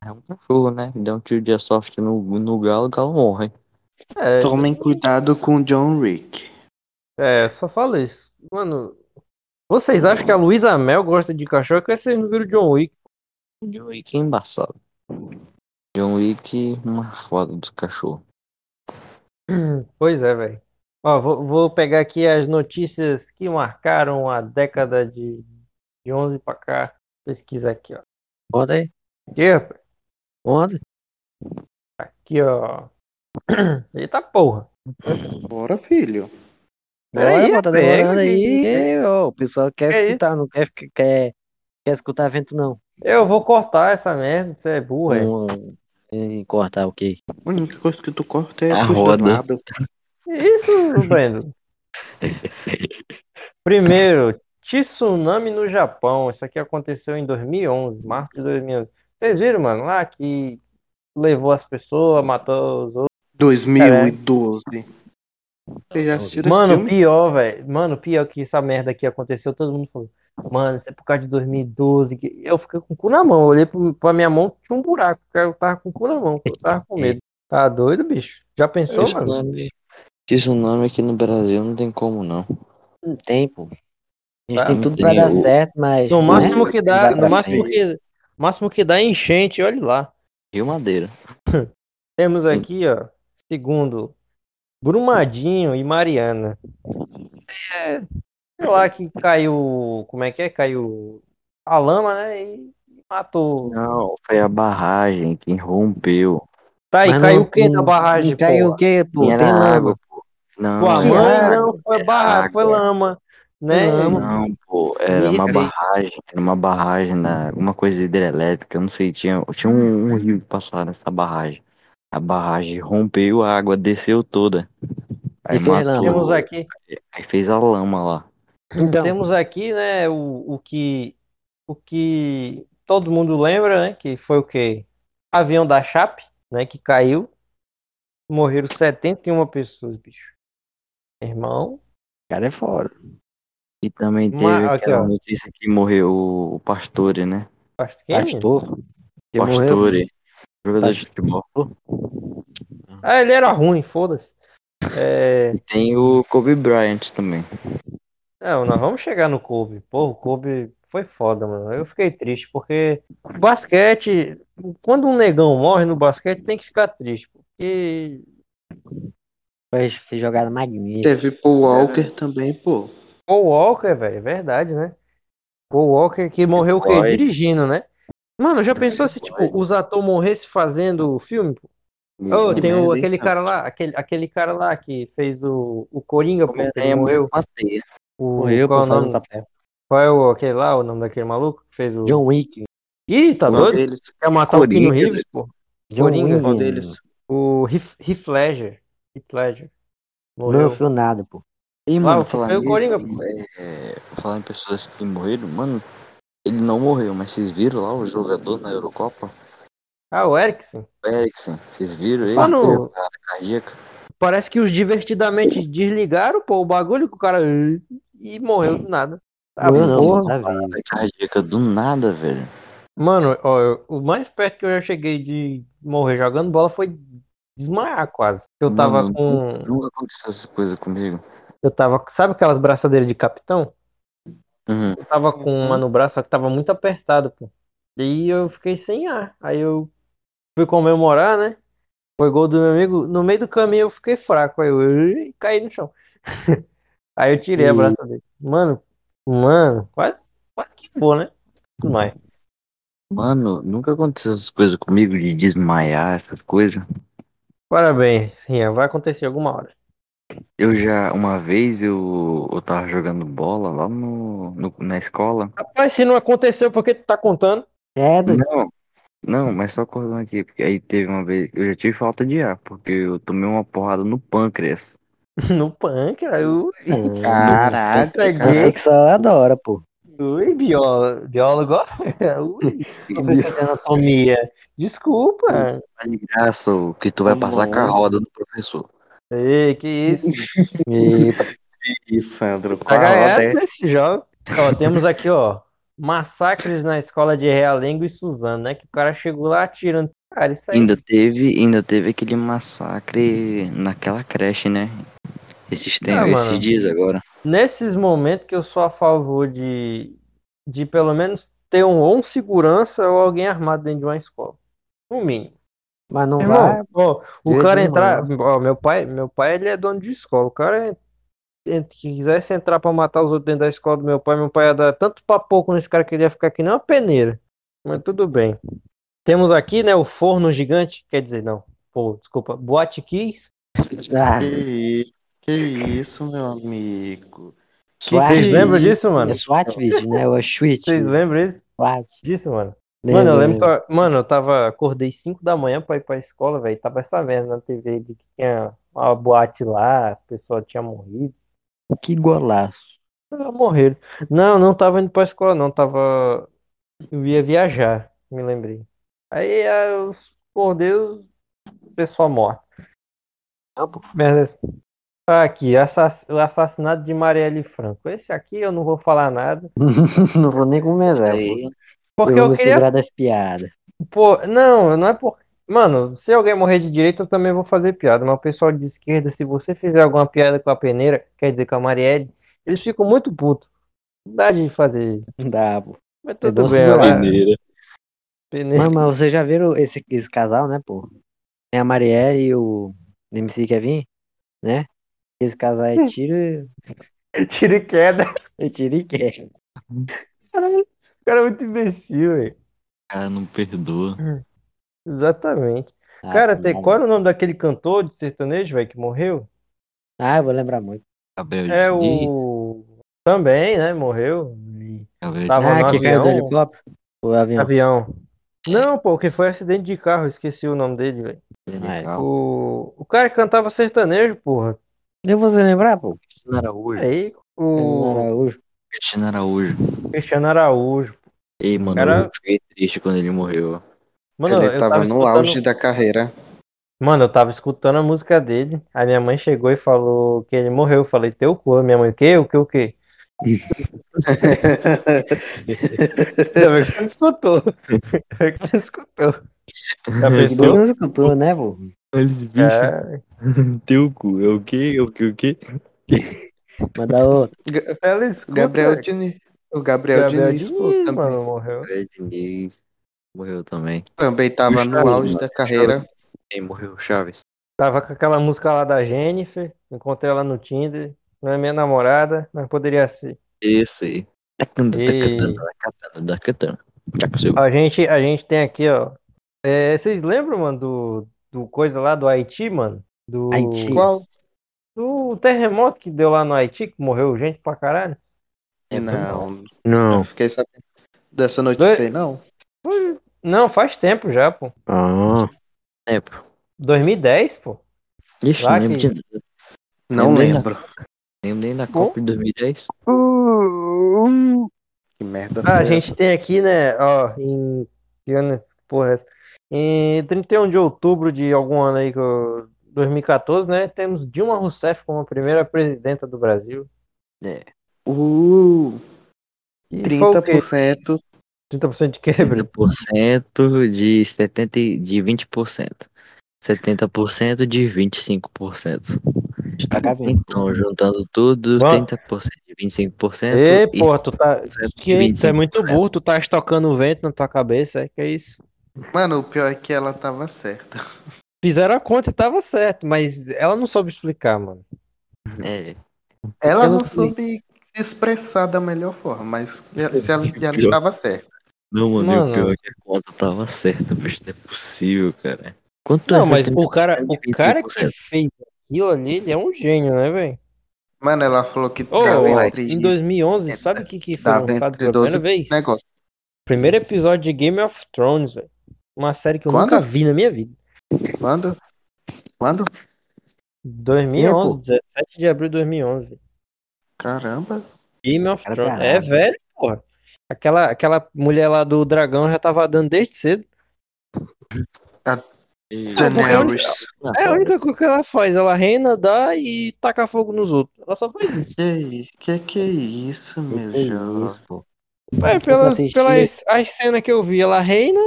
É um cachorro, né? Dá um tiro de airsoft no, no galo, o galo morre.
é,
Tomem cuidado com o John Wick.
é, só falo isso. Mano, vocês acham que a Luísa Mel gosta de cachorro? Que vocês não viram o John Wick?
John Wick é embaçado. John Wick, uma foda dos cachorros.
Pois é, velho. Ó, vou, vou pegar aqui as notícias que marcaram a década de, de 11 pra cá. Pesquisa aqui, ó.
Conta aí.
Aqui, rapaz.
Conta.
Aqui, ó. <clears throat> Eita porra.
Bora, filho.
Bora, demorando
é
aí.
que-
É, ó, o pessoal quer
Que
escutar, não quer, quer, quer escutar vento, não.
Eu vou cortar essa merda, você é burro, é.
Um, cortar o quê?
A única coisa que tu corta é
A roda.
Isso, Brendo. Primeiro, tsunami no Japão. Isso aqui aconteceu em 2011, março de 2011. Vocês viram, mano, lá que levou as pessoas, matou os outros.
2012. Vocês já assistiram esse
Mano, pior, velho. Mano, pior que essa merda aqui aconteceu, todo mundo falou. Mano, isso é por causa de 2012. que- Eu fiquei com o cu na mão. Eu olhei pra minha mão, tinha um buraco. Eu tava com o cu na mão. Eu tava com medo. Tá doido, bicho? Já pensou, mano?
Tsunami, tsunami aqui no Brasil não tem como não.
Não tem, pô. A gente
Ah,
tem tudo
tem
pra dar
o-
certo, mas.
No
né,
máximo que dá, no máximo
frente.
que, máximo que dá é enchente, olha lá.
Rio Madeira. <laughs>
Temos aqui, ó, segundo Brumadinho e Mariana. É, sei lá que caiu, como é que é? Caiu a lama, né? E matou.
Não, foi a barragem que rompeu.
Tá, e
Mas
caiu
não-
o que na barragem,
Caiu o quê, pô? Tem
água, pô. Não,
Pô, a
Que
mãe não foi barra, foi lama, né?
Lama.
Não, pô, era uma barragem, era uma barragem na alguma coisa hidrelétrica, eu não sei, tinha, tinha um, um rio que passava nessa barragem. A barragem rompeu, a água desceu toda. Aí
E fez lama.
Temos
matou,
aqui,
aí fez a lama lá.
Então,
temos aqui, né, o, o que o que todo mundo lembra, né, que foi o quê? Avião da Chape, né, que caiu. Morreram 71 pessoas, bicho. Irmão,
o cara é foda.
E também teve
Uma-
aquela
ó.
notícia que morreu o Pastore, né?
pastor, quem?
Pastor. Que morreu.
Pastore, jogador de
Pastor.
futebol.
Ah, ele era ruim, foda-se. É,
E tem o Kobe Bryant também.
não, nós vamos chegar no Kobe. Pô, o Kobe foi foda, mano. Eu fiquei triste porque o basquete, quando um negão morre no basquete, tem que ficar triste, porque
Foi, fez jogada magnífica.
Teve Paul Walker também, pô.
Paul Walker, velho, é verdade, né? Paul Walker que morreu o quê?
Boy.
Dirigindo, né? Mano, já pensou se, tipo, os atores morressem fazendo o filme? Ô,
Que
tem o, aquele
cara?
lá, aquele, aquele cara lá que fez o, o Coringa, pô, que ele morreu. O,
Morreu
qual, é nome, qual é o, aquele lá, o nome daquele maluco que fez o...
John Wick.
Ih, tá doido?
deles?
Quer matar o Keanu
Coringa,
Reeves, pô?
John
Coringa.
Deles?
O Heath Heath Ledger. Heath Ledger.
Não
Morreu.
viu nada, pô.
E, mano,
o-
falar nisso,
Coringa,
é, falar em pessoas que morreram, mano, ele não morreu, mas vocês viram lá o jogador na Eurocopa?
Ah, o Eriksen.
O Eriksen, vocês viram ele?
Mano,
cardíaca.
Parece que os divertidamente desligaram, pô, o bagulho que o cara. E morreu do nada. Tá
Morreu não,
porra.
pô, tá
cardíaca do nada, velho.
Mano, ó, eu- o mais perto que eu já cheguei de morrer jogando bola foi desmaiar quase. Eu tava
Mano,
com.
Nunca aconteceu essa coisa comigo.
Eu tava. Sabe aquelas braçadeiras de capitão?
Uhum.
Eu tava com uma no braço, só que tava muito apertado, pô. E eu fiquei sem ar. Aí eu fui comemorar, né? Foi gol do meu amigo. No meio do caminho eu fiquei fraco. Aí eu ui, caí no chão. <laughs> Aí eu tirei a
E-
braçadeira. Mano, mano, quase, quase que vou, né? Mas.
Mano, nunca aconteceu essas coisas comigo de desmaiar, essas coisas.
Parabéns, Rian, vai acontecer alguma hora.
Eu já, uma vez, eu, eu tava jogando bola lá no, no- na escola.
Rapaz, se não aconteceu, por que tu tá contando?
É, doido.
Não, não, mas só acordando aqui, porque aí teve uma vez, eu já tive falta de ar, porque eu tomei uma porrada no pâncreas. <laughs>
No pâncreas, ui,
Caraca,
É
cara.
Que só adora, pô.
Ui, biólogo, biólogo, <laughs> ui, professor de anatomia. Desculpa.
Tá de graça, o que tu vai passar com a roda do professor.
Ei, que isso? <laughs>
Ih, Sandro,
Tá
a roda
ganhando
é...
nesse jogo. Ó, temos aqui, ó, massacres na escola de Realengo e Suzano, né? Que o cara chegou lá atirando. Cara, isso aí.
Ainda teve, ainda teve aquele massacre naquela creche, né? Esses, tem,
Ah,
esses dias agora.
Nesses momentos que eu sou a favor de, de pelo menos ter um, ou um segurança ou alguém armado dentro de uma escola. No mínimo.
Mas não
Irmão,
vai.
ó, o cara entrar. Ó, meu pai, meu pai ele é dono de escola. O cara é- que quisesse entrar pra matar os outros dentro da escola do meu pai, meu pai ia dar tanto papoco nesse cara que ele ia ficar que nem uma peneira. Mas tudo bem. Temos aqui, né, o forno gigante. Quer dizer, não. Pô, desculpa. Boate Kiss.
Ah,
que isso, meu amigo?
SWAT.
Vocês lembram
isso?
disso, mano?
é SWAT vídeo, né? O Switch.
Vocês lembram disso?
SWAT.
disso, mano? Mano, eu
Lembro,
que eu, mano, eu tava, acordei 5 da manhã pra ir pra escola, velho. Tava essa merda na TV de que tinha uma boate lá, o pessoal tinha morrido.
Que golaço.
Ah, Morreram. Não, não tava indo pra escola, não. Tava. Eu ia viajar, me lembrei. Aí, aí eu acordei, o pessoal morre.
Não, pô.
Merda. Aqui, assass- o assassinato de Marielle Franco. Esse aqui eu não vou falar nada. <laughs>
não vou nem começar.
Aí,
Porque
eu
eu
vou
queria
segurar das piadas.
Pô, não, não é por. Mano, se alguém morrer de direita, eu também vou fazer piada. Mas o pessoal de esquerda, se você fizer alguma piada com a peneira, quer dizer, com a Marielle, eles ficam muito putos. Não dá de fazer isso.
Não dá, pô.
Mas
É
tudo bem,
peneira.
peneira.
Mas, mas vocês já viram esse, esse casal, né, pô? Tem a Marielle e o MC Kevin, né? Esse casal é tiro e <laughs>
Tiro e queda.
é tiro e queda.
Caralho, o cara é muito imbecil, velho.
Cara, não perdoa.
Exatamente.
Ah,
Cara, tem, qual era o nome daquele cantor de sertanejo, velho, que morreu?
Ah, eu vou lembrar muito.
É
Diniz,
o. Também, né? Morreu. E- Tava
Ah,
no
que caiu do
avião.
helicóptero? O avião.
Avião. Não, pô, que foi acidente de carro, esqueci o nome dele, velho.
Ah, é.
O, o cara que cantava sertanejo, porra.
Eu vou você lembrar, pô?
Cristiano Araújo.
Aí, o
Araújo.
Cristiano Araújo.
Cristiano Araújo.
Ei, mano,
Cara-
eu fiquei triste quando ele morreu.
Mano,
Ele
eu
tava
tava
no
escutando.
auge da carreira.
Mano, eu tava escutando a música dele. Aí minha mãe chegou e falou que ele morreu. Eu falei, teu cu. Minha mãe, o quê? O quê? O quê? Ainda que você escutou. Ainda bem que você escutou. Já <laughs>
Que
pensou?
Não escutou, né, pô?
É, <laughs>
Teu cu, é o quê? É o quê? O quê?
Manda outro.
ela escuta.
Gabriel Diniz. O Gabriel,
Gabriel
Diniz, pô,
Diniz,
também,
mano, morreu.
Gabriel Diniz. Morreu também.
também tava
o
no
Chaves,
auge
mano?
da carreira.
Chaves. Quem morreu? Chaves.
Tava com aquela música lá da Jennifer. Encontrei ela no Tinder. Não é minha namorada, mas poderia ser.
Esse aí. Tacanda,
E-
seu.
A gente, a gente tem aqui, ó. É, vocês lembram, mano, do, do coisa lá do Haiti, mano? Do,
Haiti.
Qual? Do terremoto que deu lá no Haiti, que morreu gente pra caralho.
É,
não,
Não.
não fiquei sabendo dessa notícia aí, não.
Não, faz tempo já, pô.
Ah.
Pô.
2010, pô.
Ixi,
Lá
não lembro
que-
de.
Não lembro.
Lembro nem da. Copa de 2010.
Que merda.
Ah, a gente tem aqui, né, ó, em. Que ano, porra, é essa? Em 31 de outubro de algum ano aí, que eu- 2014, né? Temos Dilma Rousseff como a primeira presidenta do Brasil.
essa? Uh,
E foi o quê?
30%.
30% de quebra.
30% de 70 e- de 20%. 70% de 25%.
Tá cabendo.
Então, juntando tudo,
Bom.
30% de 25%.
Ei,
e
porra, tu tá.
100% de
Que, tu é muito
25%.
burro, tu tá estocando o vento na tua cabeça, é que é isso.
Mano, o pior é que ela tava certa.
Fizeram a conta e tava certo, mas ela não soube explicar, mano.
É,
Ela não soube se expressar da melhor forma, mas se ela já
Pior.
estava certa.
Não, mano, e
Mano.
o pior é que a conta tava certa, bicho, não é possível, cara. Quanto é
Não, mas
70%
o cara, o cara que
25%?
fez aquilo ali, ele é um gênio, né, velho?
Mano, ela falou que
ô,
entre,
em 2011, sabe o que, que foi lançado pela
12
primeira vez?
negócios.
Primeiro episódio de Game of Thrones, velho. Uma série que eu
Quando?
nunca vi na minha vida.
Quando? Quando?
2011, 17 de abril de 2011. velho.
Caramba.
Game of Thrones.
caralho.
É velho, porra. Aquela, aquela mulher lá do dragão já tava dando desde cedo.
E-
Daenerys.
É a única coisa que ela faz. Ela reina, dá e taca fogo nos outros. Ela só faz isso.
Que, que que é isso, meu
Que isso, pô.
É, pelas,
assisti.
pelas as cenas que eu vi, ela reina,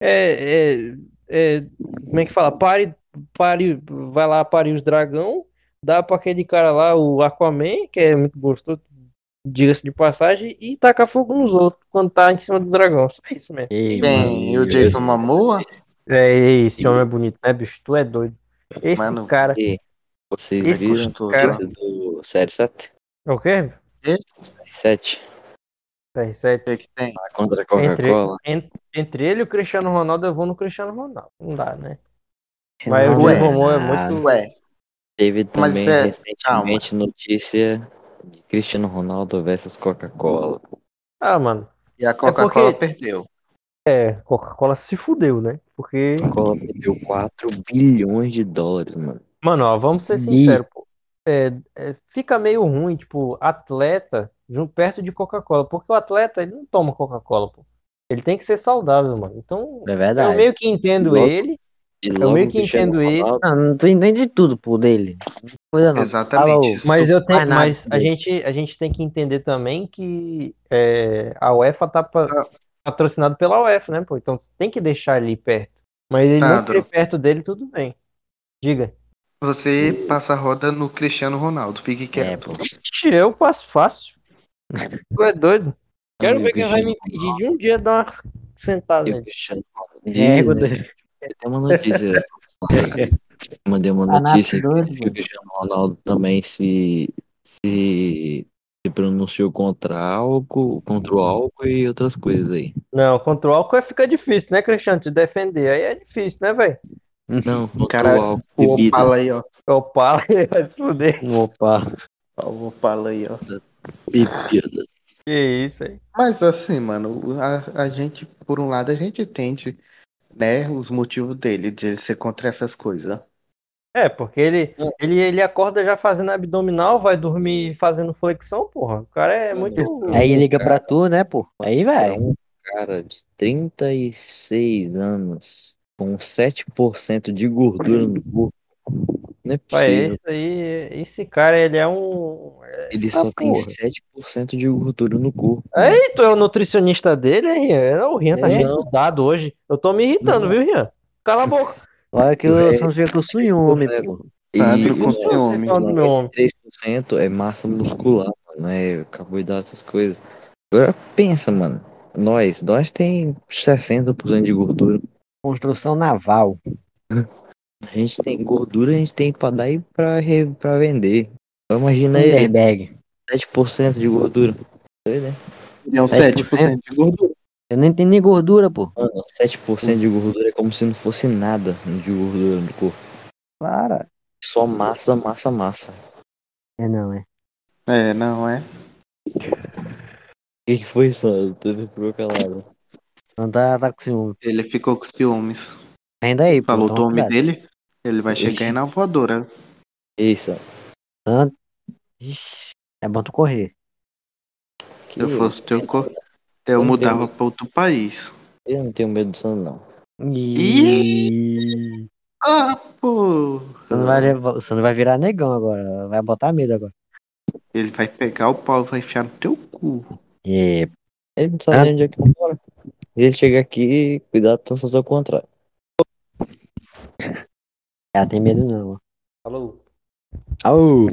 é, é, é, como é que fala? Pare, pare, vai lá parir os dragão, dá pra aquele cara lá, o Aquaman, que é muito gostoso, diga-se de passagem, e taca fogo nos outros quando tá em cima do dragão. Só isso mesmo.
Ei, mano.
O Jason Momoa?
É, esse homem é bonito, né, bicho? Tu é doido. Esse
Mano,
cara.
E vocês
Esse
viram
cara-
do Série 7?
É o quê?
Série 7?
CR7.
O que que tem?
Contra a
Entre,
Coca-Cola?
en- entre ele e o Cristiano Ronaldo, eu vou no Cristiano Ronaldo. Não dá, né? Mas o
Ué.
Jason Momoa é muito.
Ué,
Teve
Mas
também
é-
recentemente notícia de Cristiano Ronaldo versus Coca-Cola.
Ah, mano.
e a Coca-Cola
porque-
perdeu.
É, Coca-Cola se fudeu, né? Porque.
A Coca-Cola perdeu 4 bilhões de dólares, mano.
Mano, ó, vamos ser sinceros, pô. É, é, fica meio ruim, tipo, atleta junto perto de Coca-Cola. Porque o atleta, ele não toma Coca-Cola, pô. Ele tem que ser saudável, mano. Então,
É
eu
verdade.
meio que entendo
Logo-
ele. Eu meio que entendo ele.
Ronaldo-
Não, não tu entende de tudo, pô, dele. Coisa não.
Exatamente. Isso.
Mas eu tenho, mas a gente, a gente tem que entender também que é, a UEFA tá pa-
Ah.
patrocinado pela UEFA, né, pô? Então tem que deixar ele perto. Mas ele não
Sandro.
querer perto dele, tudo bem. Diga.
Você passa a roda no Cristiano Ronaldo. Fique
É,
quieto.
pô.
Ixi, eu passo fácil. Tu é doido? Quero
o
ver quem vai me impedir de um dia dar uma sentada
E o
nele.
Cristiano.
É,
né? Tem uma notícia. <laughs> Mandei uma
Tá
notícia que o Cristiano Ronaldo também se, se, se pronunciou contra álcool, contra o álcool e outras coisas aí.
Não, contra o álcool é- fica difícil, né, Cristiano? Te defender. Aí é difícil, né, velho?
Não, <laughs> contra
cara-
o
O. Opala aí, ó.
Opa, ele vai se fuder.
Opa.
Ó, O Opala aí, ó.
Bebida.
Que isso aí.
Mas assim, mano, a, a gente, por um lado, a gente entende, né, os motivos dele, de ele ser contra essas coisas.
É, porque ele, ele, ele acorda já fazendo abdominal, vai dormir fazendo flexão, porra. O cara é muito.
Aí liga pra tu, né, pô? Aí
É
vai.
um cara de 36 anos com 7% de gordura no corpo. Não é
Pai,
possível.
esse aí, esse cara, ele é um.
Ele
Ah,
só tem
porra.
7% de gordura no corpo.
Ei, tu é o nutricionista dele, hein, Rian? O Rian tá
É.
cheio de dado hoje. Eu tô me irritando,
Não.
viu, Rian? Cala a boca. <laughs>
Olha que o
Véi,
Sandro fica com ciúme,
7%.
pô.
E
com
o
ciúme.
Fala do meu homem.
3% é massa muscular, mano. É carboidrato, essas coisas. Agora pensa, mano. Nós, nós tem 60% de gordura.
Construção naval. <laughs>
A gente tem gordura, a gente tem pra dar e pra, re- pra vender. Então, imagina aí,
Hindenburg.
7% de gordura. Doido, né?
É um 7%
7%
de gordura.
Eu nem tenho nem gordura, pô.
Mano, 7% de gordura é como se não fosse nada de gordura no corpo.
Para.
Só massa, massa, massa.
É não, é.
É, não é?
O que, que foi, Sandro? Tu ficou calado.
Não tá, tá com ciúme.
Ele ficou com ciúmes.
Ainda aí, pô.
Falou o nome dele, ele vai chegar aí na voadora.
Isso.
Tanto- Ixi, É bom tu correr.
Se eu fosse teu cor, eu
Como
mudava
tem-
pra outro país.
Eu não tenho medo do Sandro, não.
Ih.
Ah, pô!
Você não vai, levar- você não vai virar negão agora. Vai botar medo agora.
Ele vai pegar o pau e vai enfiar no teu cu.
É,
Ele não sabe
Ah.
onde é que eu moro. Ele chega aqui, cuidado pra fazer o contrário.
Ela tem medo não.
Falou.
Au.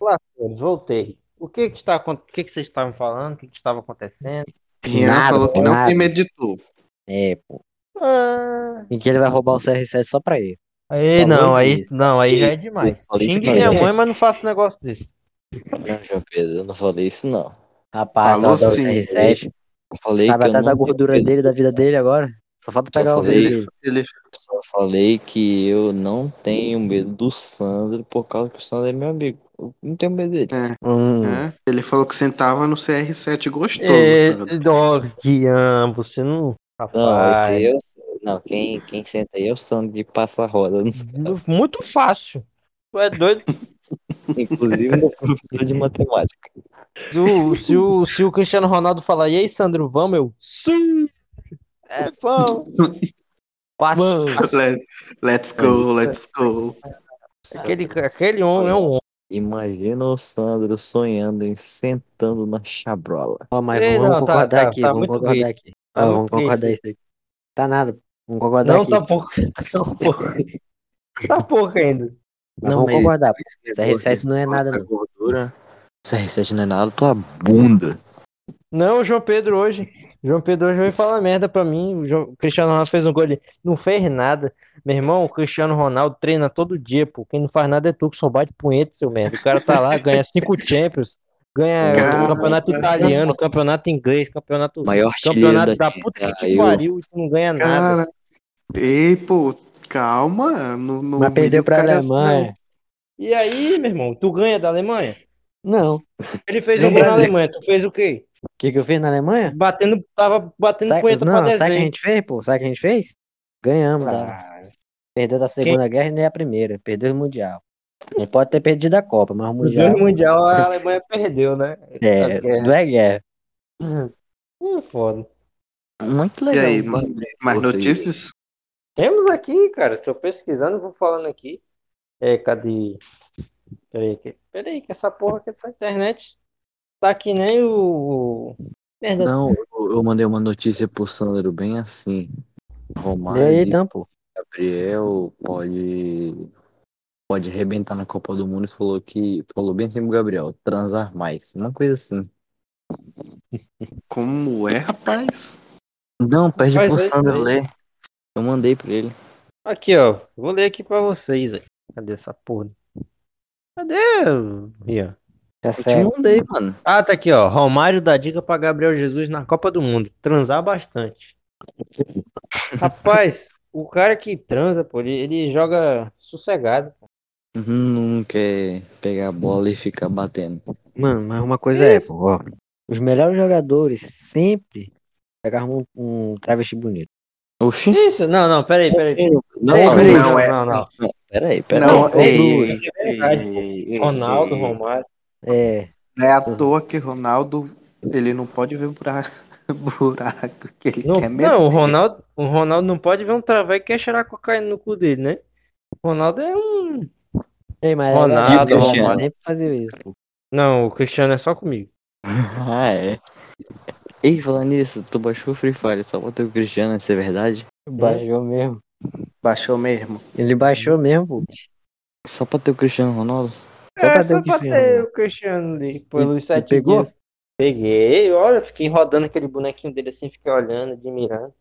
Olá, senhores, voltei. O que que está, o que que vocês estavam falando? O que que estava acontecendo?
Rian
Nada,
falou que não
nada.
tem medo de tu.
É, pô.
Ah,
E que ele vai roubar o CR7 só pra ele.
aí
Falou
não, aí
isso.
não, aí já é
Eu
demais.
falei
Xingue
demais,
minha mãe, mas não faça um negócio desse.
Não, João Pedro, eu não falei isso, não.
Rapaz,
Falou
tu dá o
sim.
CR7.
Eu falei
Sabe
que eu
até da
não tenho
gordura dele, da vida dele agora. Só falta pegar o
falei.
Ele,
Só falei que eu não tenho medo do Sandro por causa que o Sandro é meu amigo. Eu não tenho medo dele.
Hum,
né? ele falou que sentava no CR7 gostoso.
É, dog, você não.
Não, esse
Rapaz,
aí é o... Não, quem, quem senta aí é o Sandro de passa roda. Não sei.
muito fácil. Tu é doido? <laughs>
Inclusive meu professor de matemática.
Se o, se, o, se o Cristiano Ronaldo falar, e aí, Sandro, vamos, eu? Sim! É, vamos! Fácil.
Let, let's go, let's go.
Aquele, aquele homem é um homem.
Imagina o Sandro sonhando em sentando na chabrola.
Ó, mas
Ei,
vamos
não, tá-
concordar
tá-
aqui,
tá
vamos concordar aqui.
Tá
vamos concordar
isso
aí. Tá nada. Vamos concordar
Não,
aqui.
tá pouco. Tá só um pouco. Tá pouco ainda.
Mas vamos
mas
concordar.
esse
CR7 não é nada,
da
não.
Gordura. CR7 não é nada, tua bunda.
Não, o João Pedro hoje. João Pedro hoje veio falar merda pra mim. O, João- o Cristiano Ronaldo fez um gol ali. Não fez nada. Meu irmão, o Cristiano Ronaldo treina todo dia, pô. Quem não faz nada é tu que só bate punheta, seu merda. O cara tá lá, ganha cinco Champions, ganha
Cara.
campeonato italiano, campeonato inglês, campeonato,
Maior
campeonato
da
da puta que te pariu e tu não ganha nada.
Cara, ei, pô, calma. No, no
Mas perdeu pra
cara,
Alemanha.
E aí, meu irmão, tu ganha da Alemanha?
Não. O
Ele fez um gol na Alemanha, tu fez o quê?
Que, que eu fiz na Alemanha?
Batendo, tava batendo
Sabe,
punheta pra
não, sabe o que a
desenho.
gente fez, pô? Sabe o que a gente fez? Ganhamos, tá?
Ah,
Perdeu da Segunda Guerra e nem a Primeira. Perdeu o Mundial. Não pode ter perdido a Copa, mas o
o
Mundial.
Deus Mundial a Alemanha perdeu, né?
É, não é guerra.
Hum, foda.
Muito
E
legal.
aí,
um bagulho
Mais notícias?
Temos aqui, cara, tô pesquisando, vou falando aqui. É, cadê? Peraí, que, peraí, que essa porra aqui dessa internet tá que nem o. Merda.
Não, eu, eu mandei uma notícia pro Sandro bem assim.
E
Romário
aí, então, pô.
Gabriel pode pode arrebentar na Copa do Mundo e falou que falou bem assim pro Gabriel, transar mais, uma coisa assim.
Como é, rapaz?
Não, pede
Mas
pro
é
Sandro
aí.
ler. Eu mandei pra ele.
Aqui, ó. Vou ler aqui pra vocês aí. Cadê essa porra? Cadê, Rian?
É
Eu te mandei, mano.
Ah, tá aqui, ó. Romário dá dica pra Gabriel Jesus na Copa do Mundo. Transar bastante. <laughs> Rapaz, o cara que transa, pô, ele, ele joga sossegado.
Não quer pegar a bola e ficar batendo.
Mano, mas uma coisa é,
Isso.
pô, ó. Os melhores jogadores sempre pegavam um, um travesti bonito.
Oxi.
Isso, não, não, peraí, peraí.
Não,
Peraí,
não,
peraí,
não,
não,
é-
não, não.
Peraí, peraí.
Não,
não,
ei,
é
ei, ei,
Ronaldo,
ei.
Romário.
É,
Não é à toa que Ronaldo, ele não pode ver buraco, <laughs> buraco que ele
Não,
quer meter.
não, o Ronaldo, o Ronaldo não pode ver um traveco que quer cheirar cocaína no cu dele, né? O Ronaldo é um.
Ei, mas
Ronaldo,
o sempre fazia isso, pô.
Não, o Cristiano é só comigo. <laughs>
Ah, é. Ei, falando nisso, tu baixou o Free Fire só pra ter o Cristiano, isso é verdade?
Baixou mesmo.
Baixou mesmo.
Ele baixou mesmo, pô.
Só pra ter o Cristiano Ronaldo?
Só
é,
pra ter
só
o
pra
Cristiano,
ter
né?
o Cristiano ali, pelos
e
sete
pegou?
dias. Peguei, olha, fiquei rodando aquele bonequinho dele assim, fiquei olhando, admirando.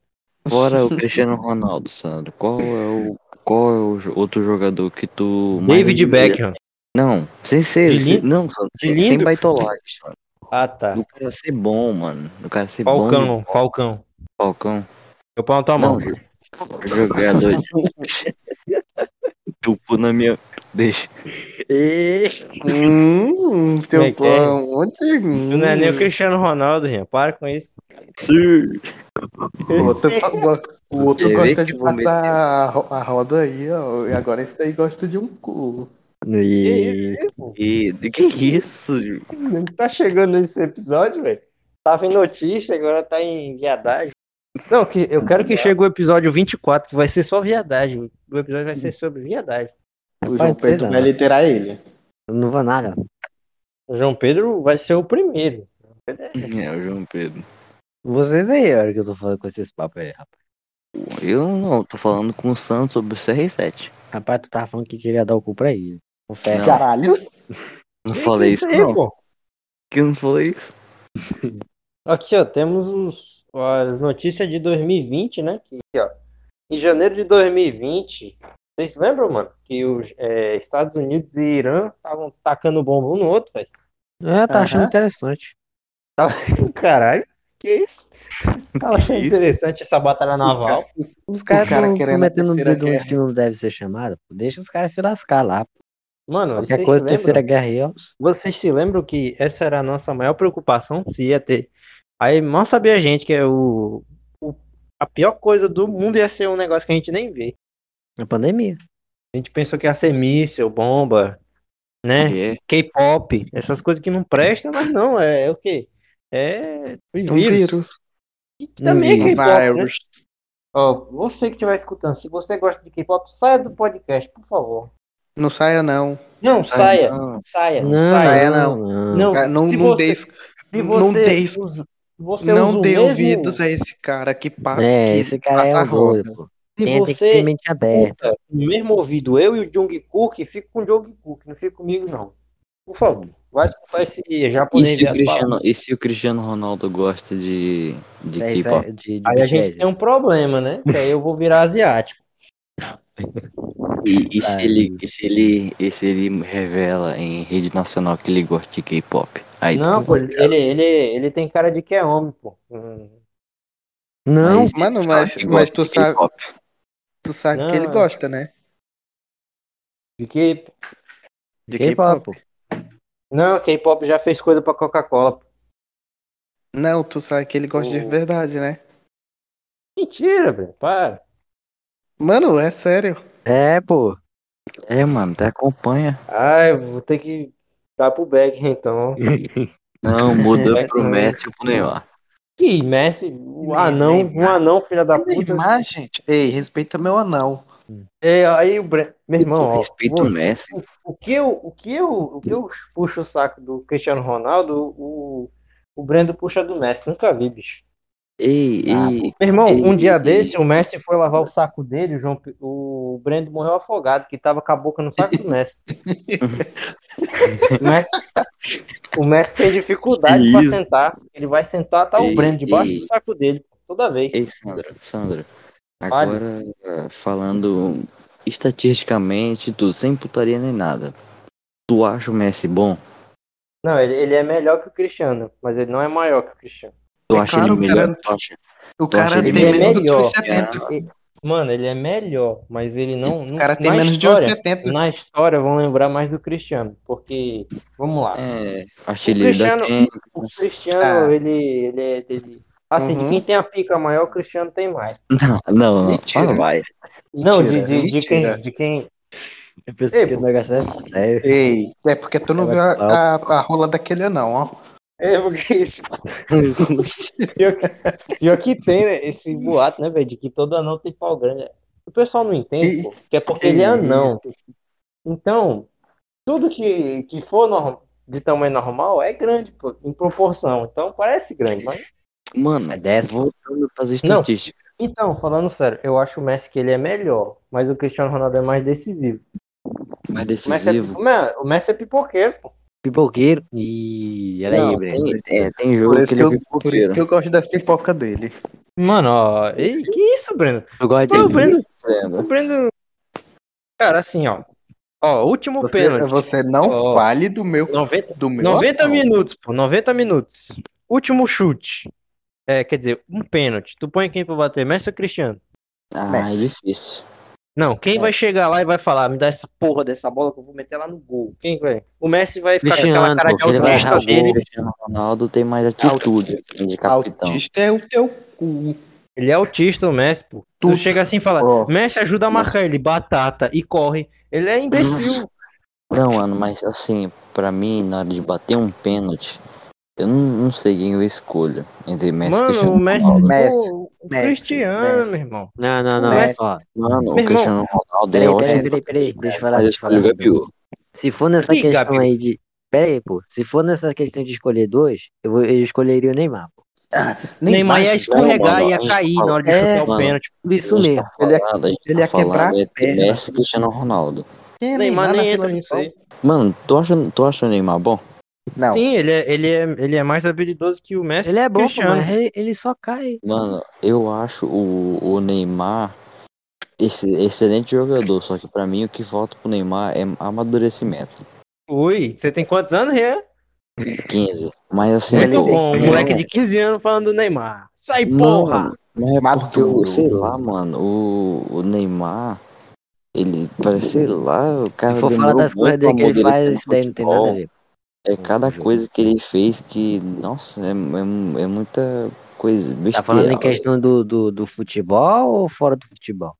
Fora o Cristiano Ronaldo, Sandro, qual é o qual é o outro jogador que tu
David? Beckham.
Não, sem ser, sem- não, Sandro, sem, baitolagem, Sandro.
Ah, tá.
Do cara ser bom, mano. Do cara ser bom.
Falcão, Falcão.
Falcão.
Eu pau na tua mão.
Jogador <laughs> de... Tupo na minha. Deixa.
Hum,
Como é
teu
que é?
pão, onde?
Tu não é nem o Cristiano Ronaldo, Rian. Para com isso.
Sim.
O outro, o outro gosta de
vou
passar a ro- a roda aí, ó. E agora esse aí gosta de um cu.
E...
E que isso?
Tá chegando nesse episódio, velho? Tava em notícia, agora tá em viadagem. Não, que eu quero que chegue o episódio 24, que vai ser só viadagem. O episódio vai ser sobre viadagem.
O
Pode
João
ser,
Pedro
não.
vai literar ele.
Eu não vou nada.
O João Pedro vai ser o primeiro.
É, o João Pedro.
Vocês aí, a hora que eu tô falando com esses papos aí, rapaz.
Eu não, tô falando com o Santos sobre o CR7.
Rapaz, tu tava falando que queria dar o cu pra ele. Confere.
Não.
Caralho.
Não falei isso,
aí,
não.
pô.
Que eu não falei isso.
Aqui, ó, temos os, as notícias de 2020, né? Que, aqui, ó, em janeiro de 2020, vocês lembram, mano, que os é, Estados Unidos e Irã estavam tacando bomba um no outro, velho?
É, tá achando
Aham.
interessante. <laughs>
Caralho. Que isso? Tava achando
isso?
interessante essa batalha naval.
Os caras
cara
estão
querendo a
metendo o
terceira
dedo onde não deve ser chamado. Deixa os caras se lascar lá.
Mano,
Qualquer
vocês
coisa, terceira guerra aí, ó.
Vocês se lembram que essa era a nossa maior preocupação, se ia ter. Aí mal sabia a gente que é o- a pior coisa do mundo ia ser um negócio que a gente nem vê.
Na pandemia.
A gente pensou que ia ser míssil, bomba, né?
É,
K-pop, essas coisas que não prestam, mas não, é, é o quê? É
Um
vírus.
vírus.
Que também é
Um
K-pop, né? Ó, você que estiver escutando, se você gosta de K-pop, saia do podcast, por favor.
Não saia, não.
Não, saia,
não.
saia,
Não,
saia.
saia,
não,
não.
não.
Não,
Não,
se
não
você,
dê,
se
não
você
dê-
usa- você
não
o
dê
mesmo-
ouvidos a esse cara que passa.
É, esse cara é um doido, pô.
Se
Tem,
você
mente aberta.
no mesmo ouvido eu e o Jungkook, fica com o Jungkook, não fica comigo não. Por favor, vai escutar esse
E
japonês
se, o Cristiano, e se o Cristiano Ronaldo gosta de, de
É,
K-pop?
é
Aí a gente tem um problema, né? Que aí eu vou virar asiático.
E, e se ele, e se ele, e se ele revela em rede nacional que ele gosta de K-pop? Aí
não, pô, ele, ele, ele tem cara de que é homem, pô.
Não,
Mas
mano, mas- mas tu sabe-. Tu sabe
Não.
que ele gosta, né?
De que...
De
K-pop.
Não, K-pop já fez coisa pra Coca-Cola.
Não, tu sabe que ele gosta de verdade, né?
Mentira, velho, para.
Mano, é sério.
É, pô.
É, mano, até acompanha.
Ai, vou ter que dar pro Beck, então. <laughs>
Não, muda
É,
pro. Messi ou pro Neymar.
Que Messi, um anão, um anão, filha da puta.
Neymar, gente. Ei, respeita meu anão.
É, aí o Bre... Meu irmão, ó,
Respeita
vou-
o Messi.
o que eu, o que eu, o que eu puxo o saco do Cristiano Ronaldo, o, o Brendo puxa do Messi. Nunca vi, bicho.
Ei,
Ah,
ei,
Meu irmão, um
Ei,
dia
ei.
desse, o Messi foi lavar o saco dele, o, João, o Brendo morreu afogado, que tava com a boca no saco do Messi. <laughs> o, Messi o Messi tem dificuldade
isso?
sentar. Ele vai sentar, tá o Brendo debaixo do saco dele, toda vez.
ei, Sandra, Sandra. Agora, falando estatisticamente, tudo, sem putaria nem nada. Tu acha o Messi bom?
Não, ele, ele é melhor que o Cristiano, mas ele não é maior que o Cristiano.
Tu
É
acha
claro,
ele melhor?
cara.
Tu acha?
O
acha
cara
ele
tem
melhor?
do que
Melhor.
os 70.
Mano, ele é melhor, mas ele não.
O cara tem menos de
história,
70.
Na história vão lembrar mais do Cristiano, porque, vamos lá,
É, da
Cristiano- o Cristiano,
Ah.
ele, ele é. Ele, assim, de
Uhum.
quem tem a pica maior, o Cristiano tem mais. <laughs>
Não, não, não.
Mentira.
Vai.
Não, de, de, de quem. De quem.
Eu
Ei,
que o negócio é sério.
Ei, é porque tu não viu a,
é
a, a rola daquele anão, ó.
É, porque <laughs> isso. <laughs> Pior que, pior que tem, né, esse boato, né, velho, de que todo anão tem pau grande. O pessoal não entende, pô, que é porque ele é anão. Então, tudo que, que for norm- de tamanho normal é grande, pô, em proporção. Então, parece grande, mas...
Mano,
É dessa.
voltando para as
Não. Então, falando sério, eu acho o Messi que ele é melhor, mas o Cristiano Ronaldo é mais decisivo.
Mais
O Messi é,
decisivo.
o Messi é pipoqueiro, pô.
Pipoqueiro. E olha
Não,
aí, Breno.
tem, é, tem jogo
Por
que
isso
ele
que,
é
eu, por isso que eu gosto das pipocas dele.
Mano, ó, ei, que isso, Breno?
Eu gosto
Pô, o
dele.
Breno, o Breno... Cara, assim, ó. Ó, último
Você,
pênalti.
você não
Ó.
fale do meu,
90,
do meu
90
anão.
minutos, pô, 90 minutos. Último chute. É, quer dizer, um pênalti. Tu põe quem pra bater? Messi ou Cristiano?
Ah, é
Messi.
difícil.
Não, quem
É.
vai chegar lá e vai falar, me dá essa porra dessa bola que eu vou meter lá no gol? Quem vai? O Messi vai ficar com aquela cara de autista dele.
O Cristiano Ronaldo tem mais atitude de capitão.
Autista é o teu cu.
Ele é autista, o Messi, pô. Tu,
Tu-
chega assim e fala,
Ó.
Messi ajuda a marcar ele, batata, e corre. Ele é imbecil.
Não, mano, mas assim, pra mim, na hora de bater um pênalti, eu não, não sei quem eu escolho entre Messi e
Mano,
Cristiano
o Messi,
Ronaldo.
Messi,
o
Messi,
Cristiano,
Messi.
meu irmão.
Não, não, não.
Messi.
Ó,
Mano,
Meu
o
irmão,
Cristiano Ronaldo é
peraí,
ótimo.
peraí, peraí, peraí. Deixa eu falar. Deixa eu falar.
Gabiru.
Se for nessa questão
Gabi.
aí de. Pera aí, pô. Se for nessa questão de escolher dois, eu, vou, eu escolheria o Neymar, pô.
Ah,
Neymar ia
mais,
escorregar,
mano,
ia cair
fala-
na hora de
É,
chutar o pênalti.
Por isso mesmo.
tá
Ele ia-
falando,
ele
tá
ia quebrar a perna.
Messi Cristiano Ronaldo.
Quem é
Neymar
na
nem entra nisso aí.
Mano, tu acha, tu acha o Neymar bom?
Não.
Sim, ele é, ele, é, ele é mais habilidoso que o Messi
Ele é bom, pô, mas ele, ele só cai.
Mano, eu acho o, o Neymar esse excelente jogador, só que pra mim o que falta pro Neymar é amadurecimento.
Ui, você tem quantos anos, Rian?
15. Mas assim,
Muito
pô,
bom, um moleque de 15 anos falando do Neymar. Sai,
Não,
porra!
mas é porque, o- sei lá, mano, o, o Neymar, ele parece, sei lá, o cara
Se for falar das coisas dele que ele faz, isso daí não tem nada a ver.
É cada coisa que ele fez que, nossa, é, é, é muita coisa
Tá
besteira.
falando em questão do, do, do futebol ou fora do futebol?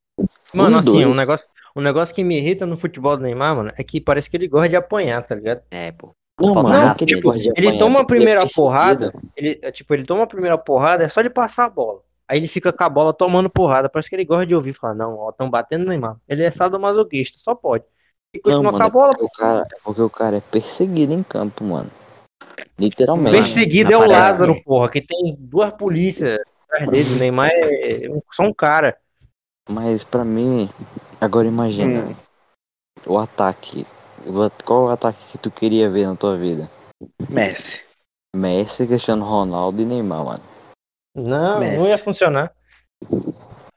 Mano,
Os
assim, um negócio, um negócio que me irrita no futebol do Neymar, mano, é que parece que ele gosta de apanhar, tá ligado?
É, pô.
Não, mano, é que ele
nele.
gosta de
Ele
apanhar,
toma a
ele é
primeira porrada, ele, é, tipo, ele toma a primeira porrada, é só de passar a bola. Aí ele fica com a bola tomando porrada. Parece que ele gosta de ouvir falar, não, ó, tão batendo no Neymar. Ele é sadomasoquista, só pode. E
Não, mano,
a
é
bola,
porque, o cara, é porque o cara é perseguido em campo, mano. Literalmente.
Perseguido é o. Lázaro, porra, que tem duas polícias atrás dele. O Neymar é um- só um cara.
Mas pra mim, agora imagina,
Hum.
o ataque. O- Qual o ataque que tu queria ver na tua vida?
Messi.
Messi, Cristiano Ronaldo e Neymar, mano.
Não,
Messi.
não ia funcionar.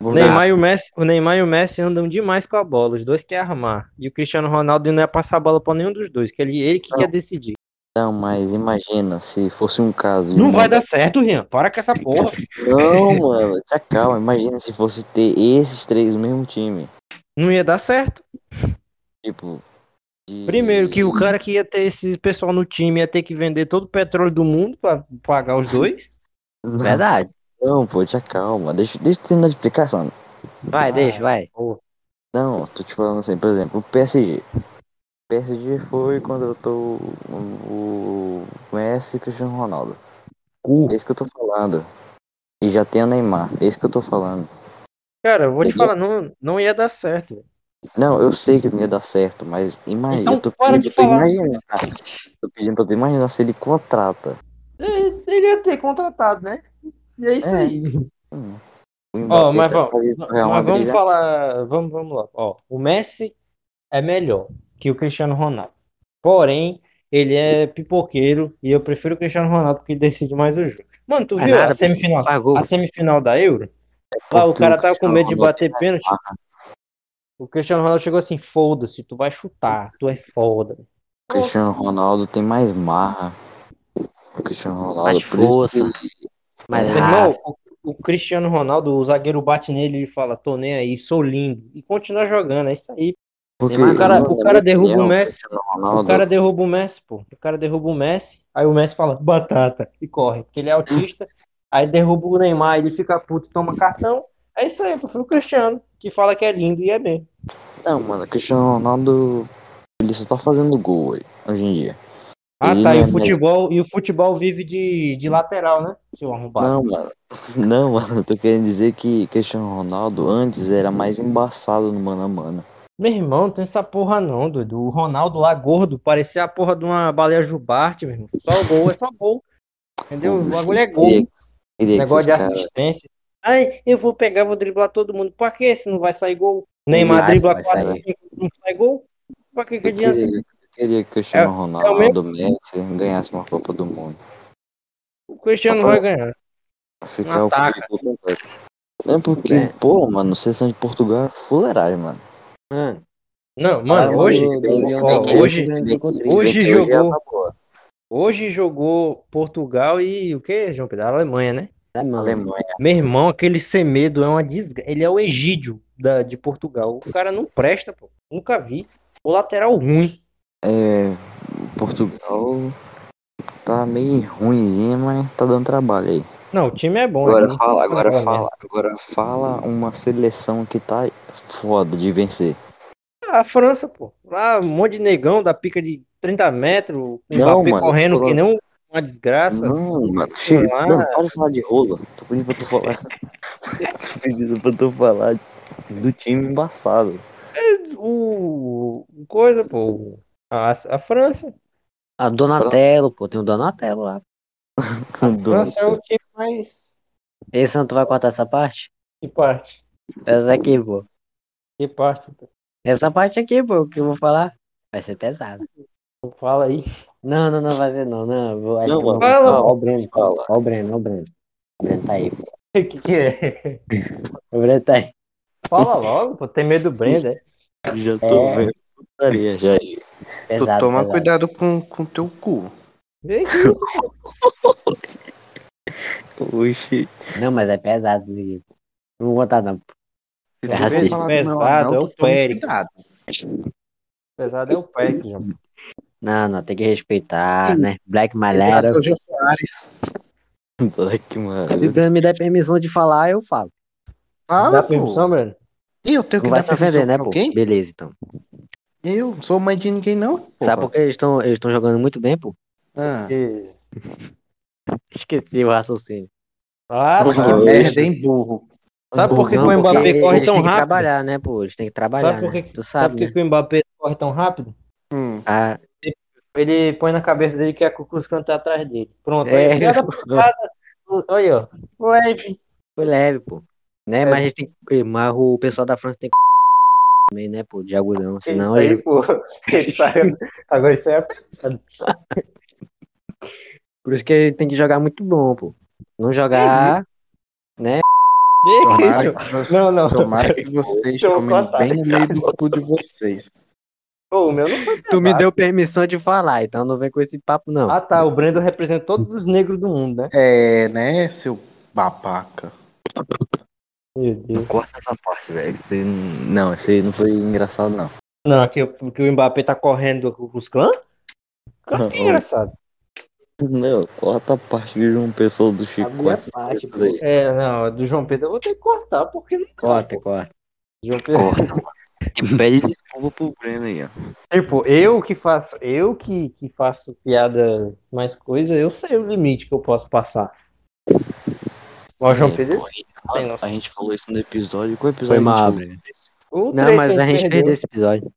Vou.
Neymar, e o, Messi, o Neymar e o Messi andam demais com a bola. Os dois querem armar. E o Cristiano Ronaldo não ia passar a bola pra nenhum dos dois. Que ele, ele que
Não.
quer decidir.
Não, mas imagina se fosse um caso.
Não vai dar certo, Rian. Para com essa porra.
Não, mano, te calma. Imagina se fosse ter esses três no mesmo time.
Não ia dar certo.
Tipo. de-
Primeiro, que o cara que ia ter esse pessoal no time ia ter que vender todo o petróleo do mundo pra pagar os dois. <laughs>
Não,
Verdade.
Não, pô, te calma. Deixa, deixa eu terminar de explicar, Sandro.
Vai, deixa, vai.
Não, tô te falando assim, por exemplo, o PSG. O PSG foi quando eu tô o o Messi e o Cristiano Ronaldo. É isso que eu tô falando. E já tem o Neymar. É isso que eu tô falando.
Cara, eu vou te
Entendeu?
falar, não, não ia dar certo.
Não, eu sei que não ia dar certo, mas imagina,
Então
eu tô
para
pedindo
de
pra tu imaginar. Tô pedindo pra tu imaginar se ele contrata.
Ele ele ia ter contratado, né? E é isso
É.
aí.
Hum.
Ó,
Mbappé
mas, vamos, mas vamos falar. Vamos, vamos lá. Ó, o Messi é melhor que o Cristiano Ronaldo. Porém, ele é pipoqueiro e eu prefiro o Cristiano Ronaldo porque ele decide mais o jogo. Mano, tu
Faz
viu a
nada, pô.
semifinal? A semifinal da Euro? Lá o cara tava com medo de bater
mais
pênalti. O Cristiano Ronaldo chegou assim: foda-se, tu vai chutar, tu é foda.
O Cristiano Ronaldo tem mais marra. O Cristiano Ronaldo,
Mais
por isso
força.
que
Mas
Meu irmão, o, o Cristiano Ronaldo, o zagueiro bate nele e fala: tô nem aí, sou lindo. E continua jogando, é isso aí.
Porque,
O cara, o
na
cara derruba o Messi. O cara derruba o Messi, pô. O cara derruba o Messi, aí o Messi fala, batata, e corre, porque ele é autista. Aí derruba o Neymar, ele fica puto, toma cartão. É isso aí, prefiro o Cristiano, que fala que é lindo e é bem.
Não, mano, o Cristiano Ronaldo, ele só tá fazendo gol aí, hoje em dia.
Ah, tá, e o futebol, e o futebol vive de, de lateral, né? Seu arrombado.
Não, mano. <laughs> Não, mano, eu tô querendo dizer que Cristiano Ronaldo antes era mais embaçado no mano a mano.
Meu irmão, não tem essa porra não, doido. O Ronaldo lá gordo, parecia a porra de uma baleia jubarte, meu irmão. Só gol, é só gol. Entendeu? O bagulho é gol.
Queria, queria que
Negócio de assistência. Ai, eu vou pegar, vou driblar todo mundo. Pra quê? Se não vai sair gol? Neymar dribla
vai
quatro,
sair.
cinco, não sai gol? Pra que que adianta?
queria, queria que o Cristiano
É- é o
Ronaldo, Messi, ganhasse uma Copa do Mundo.
O Cristiano vai ganhar.
Ficar o completo. Não é porque,
É.
pô, mano, seleção de Portugal é fuleiragem, mano.
Mano,
Não, mano,
Fala
hoje, ó, hoje,
Hoje-
jogou,
tá boa.
hoje jogou Portugal e o que, João Pedro? A Alemanha, né?
é, mano.
Alemanha.
Meu irmão, aquele Semedo é uma desgraça. Ele é o Egídio da, de Portugal. O cara não presta, pô. Nunca vi. O lateral ruim.
É, Portugal tá meio ruimzinha, mas tá dando trabalho aí.
Não, o time é bom.
Agora
né?
fala, agora
Fala
fala, agora fala uma seleção que tá foda de vencer.
A França, pô. Lá, um monte de negão da pica de 30 metros,
Não, mano,
correndo
tô
que nem uma desgraça.
Não, mano, chega,
lá.
não, para de falar de rola. Tô pedindo pra tu falar. Tô <laughs> pedindo pra tu falar do time embaçado.
O, o coisa, pô. A, a França.
A Donatello, pô, tem um Donatello lá. <laughs>
A França é o time mais.
Esse não tu vai cortar essa parte?
Que parte?
Essa aqui, pô.
Que parte? pô?
Essa parte aqui, pô, que eu vou falar. Vai ser pesado.
Fala aí.
Não, não, não vai ser não, não. Vou, acho
Não,
que
mano,
fala,
Ó o Breno,
fala.
ó o Breno, ó o Breno. O Breno tá aí, pô.
O <laughs> que, que é?
O Breno tá aí.
Fala logo, pô. Tem medo do Brenda. <laughs> é?
Já tô
É.
vendo putaria já aí.
Tu
Pesado,
toma
pesado.
cuidado com, com teu cu.
Que isso. <laughs>
Oxi.
Não, mas é pesado isso aqui. Não vou botar não.
Se
É
tu
racista.
Pesado é o
tu cuidado.
Pesado é o pack, João.
Não, não, tem que respeitar,
Sim.
né? Black Malera.
Black
Se o
maravilha.
Breno me der permissão de falar, eu falo.
Fala,
Dá
pô.
permissão, Breno?
E eu tenho que
Não vai se ofender, né, pô? Beleza, então.
Eu não sou mãe de ninguém, não. Porra.
Sabe por que eles estão eles estão jogando muito bem, pô?
Ah,
Porque... <laughs>
Esqueci o raciocínio.
Ah, tá.
merda, hein, burro.
Sabe por que,
Não,
que o Mbappé corre
eles
tão
têm que
rápido?
trabalhar, né, pô? Eles têm que trabalhar,
Sabe por
né?
que,
Tu
sabe
sabe,
por que
né?
que o Mbappé corre tão rápido?
Hum.
Ah,
Ele põe na cabeça dele que a Cucuz canta atrás dele. Pronto,
É.
aí, piada. <laughs> Olha, ó. Leve.
foi leve, pô. Né?
É.
Mas a gente tem que- mas o pessoal da França tem que também, né, pô, de agudão, senão
isso aí,
ele...
pô. <laughs> Ele tá- Agora isso aí é <laughs>
por isso que ele tem que jogar muito bom, pô. Não jogar, né?
Que isso?
Tomara que, vocês,
Não, não.
tomara que vocês
eu
comem
contar.
bem no meio do cu de vocês.
Pô, o meu não foi
Tu me deu permissão de falar, então não vem com esse papo não.
Ah, tá. O Brendo representa todos os negros do mundo, né?
É, né, seu babaca.
Meu Deus.
Corta essa parte, velho. Não- Não, isso aí não foi engraçado, não.
Não, que, o- que o Mbappé tá correndo com os clãs? Que é
Não.
engraçado.
Não, corta a parte de João Pessoa do
A
Chico.
minha
corta
parte,
aí.
É, não, do João Pedro eu vou ter que cortar, porque não dá,
Corta,
pô.
corta.
João Pedro.
Corta, mano. E pede desculpa pro Breno aí, ó.
Tipo, eu que faço, eu que, que faço piada mais coisa, eu sei o limite que eu posso passar. Mas o João Pedro.
pô,
tem
a, gente falou isso no episódio. Qual episódio?
Foi mal, Breno.
O
Não, mas a gente
perdeu
perdeu esse episódio.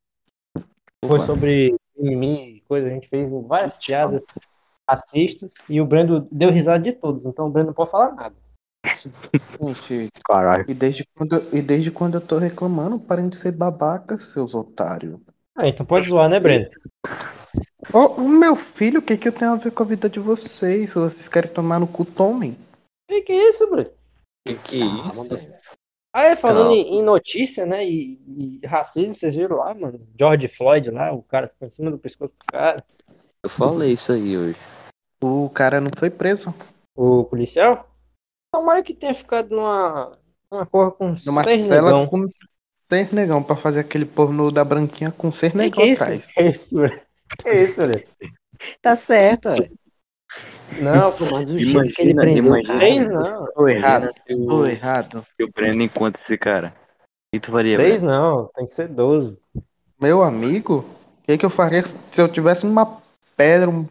Foi sobre mimimi, coisa, a gente fez várias piadas racistas e o Brendo deu risada de todos, então o Brendo não pode falar nada. <laughs>
Gente,
Caralho.
e desde quando, e desde quando eu tô reclamando, parem de ser babaca, seus otários.
Ah, então pode zoar, né, Brendo?
Ô, o meu filho, o que que eu tenho a ver com a vida de vocês? Se vocês querem tomar no cu, tomem.
Que que é isso, Brendo?
Que que é isso?
Ah, é, falando
Calma.
em, em notícia, né, e, e racismo, vocês viram lá, mano? George Floyd lá, o cara ficou em cima do pescoço do cara.
Eu falei isso aí hoje.
O cara não foi preso.
O policial? Tomara que tenha ficado numa, numa porra com
Numa
seis negão.
com seis negão pra fazer aquele pornô da branquinha com seis
Que
negão
que é isso? Que isso, velho? <laughs> Que isso, velho?
Tá certo, velho.
Não, pô,
Mas o jeito que ele
Imagina,
prendeu
imagina.
seis não.
Tô errado,
o,
errado.
se o Breno encontra esse cara. Que tu faria,
Seis
Breno?
não, tem que ser doze.
Meu amigo, o que que eu faria se eu tivesse uma pedra, um-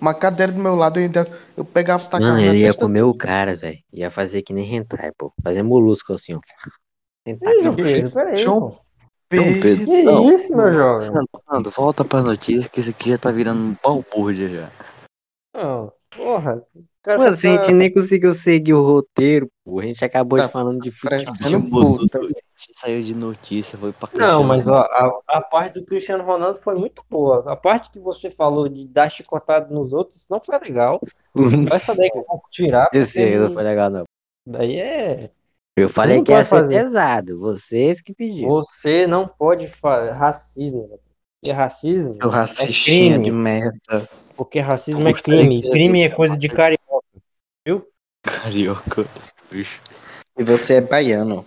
uma cadeira do meu lado e ainda eu pegava
Mano,
na
ele ia
testa
comer o cara, velho. Ia fazer que nem hentai, pô. Fazer molusco assim, ó. Tentar
Pedro, peraí,
João
pô.
João Pedro.
Que
Não.
isso, meu jovem?
Sandro, volta pras notícias que esse aqui já tá virando um balbúrdia já.
Não, porra. o
Mano,
tá-
se a gente nem conseguiu seguir o roteiro, pô. A gente acabou
Tá
de falando de futebol.
puta.
A gente saiu de notícia, foi pra
Não,
Cristiano
mas ó, a, a parte do Cristiano Ronaldo foi muito boa. A parte que você falou de dar chicotada nos outros não foi legal. <laughs> Essa daí que eu vou tirar.
Eu
porque
sei, não foi legal, não.
Daí é.
Eu falei
não
que ia ser
fazer.
pesado. Vocês que pediram.
Você não pode fazer racismo. Porque racismo
Seu
é
racistinha
crime.
de merda.
Porque racismo é crime.
que-
Crime é coisa de carioca.
Carioca. Bicho.
E você é baiano.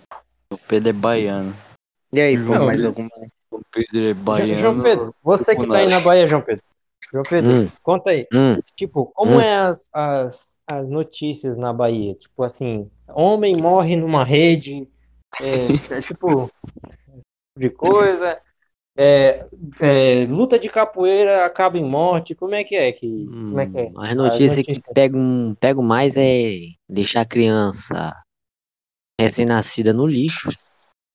O Pedro é baiano.
E aí, pô,
Não,
mais
isso-
alguma?
O Pedro é baiano.
João Pedro, você que tá aí na Bahia, João Pedro. João Pedro,
Hum,
conta aí.
hum.
Tipo, como
Hum.
é as, as, as notícias na Bahia? Tipo assim, homem morre numa rede, é, é tipo, esse tipo de coisa. É, é, luta de capoeira acaba em morte. Como é que é? Que, como é que é?
Hum, As notícias que
notícias.
pegam, pegam mais é deixar a criança recém-nascida no lixo.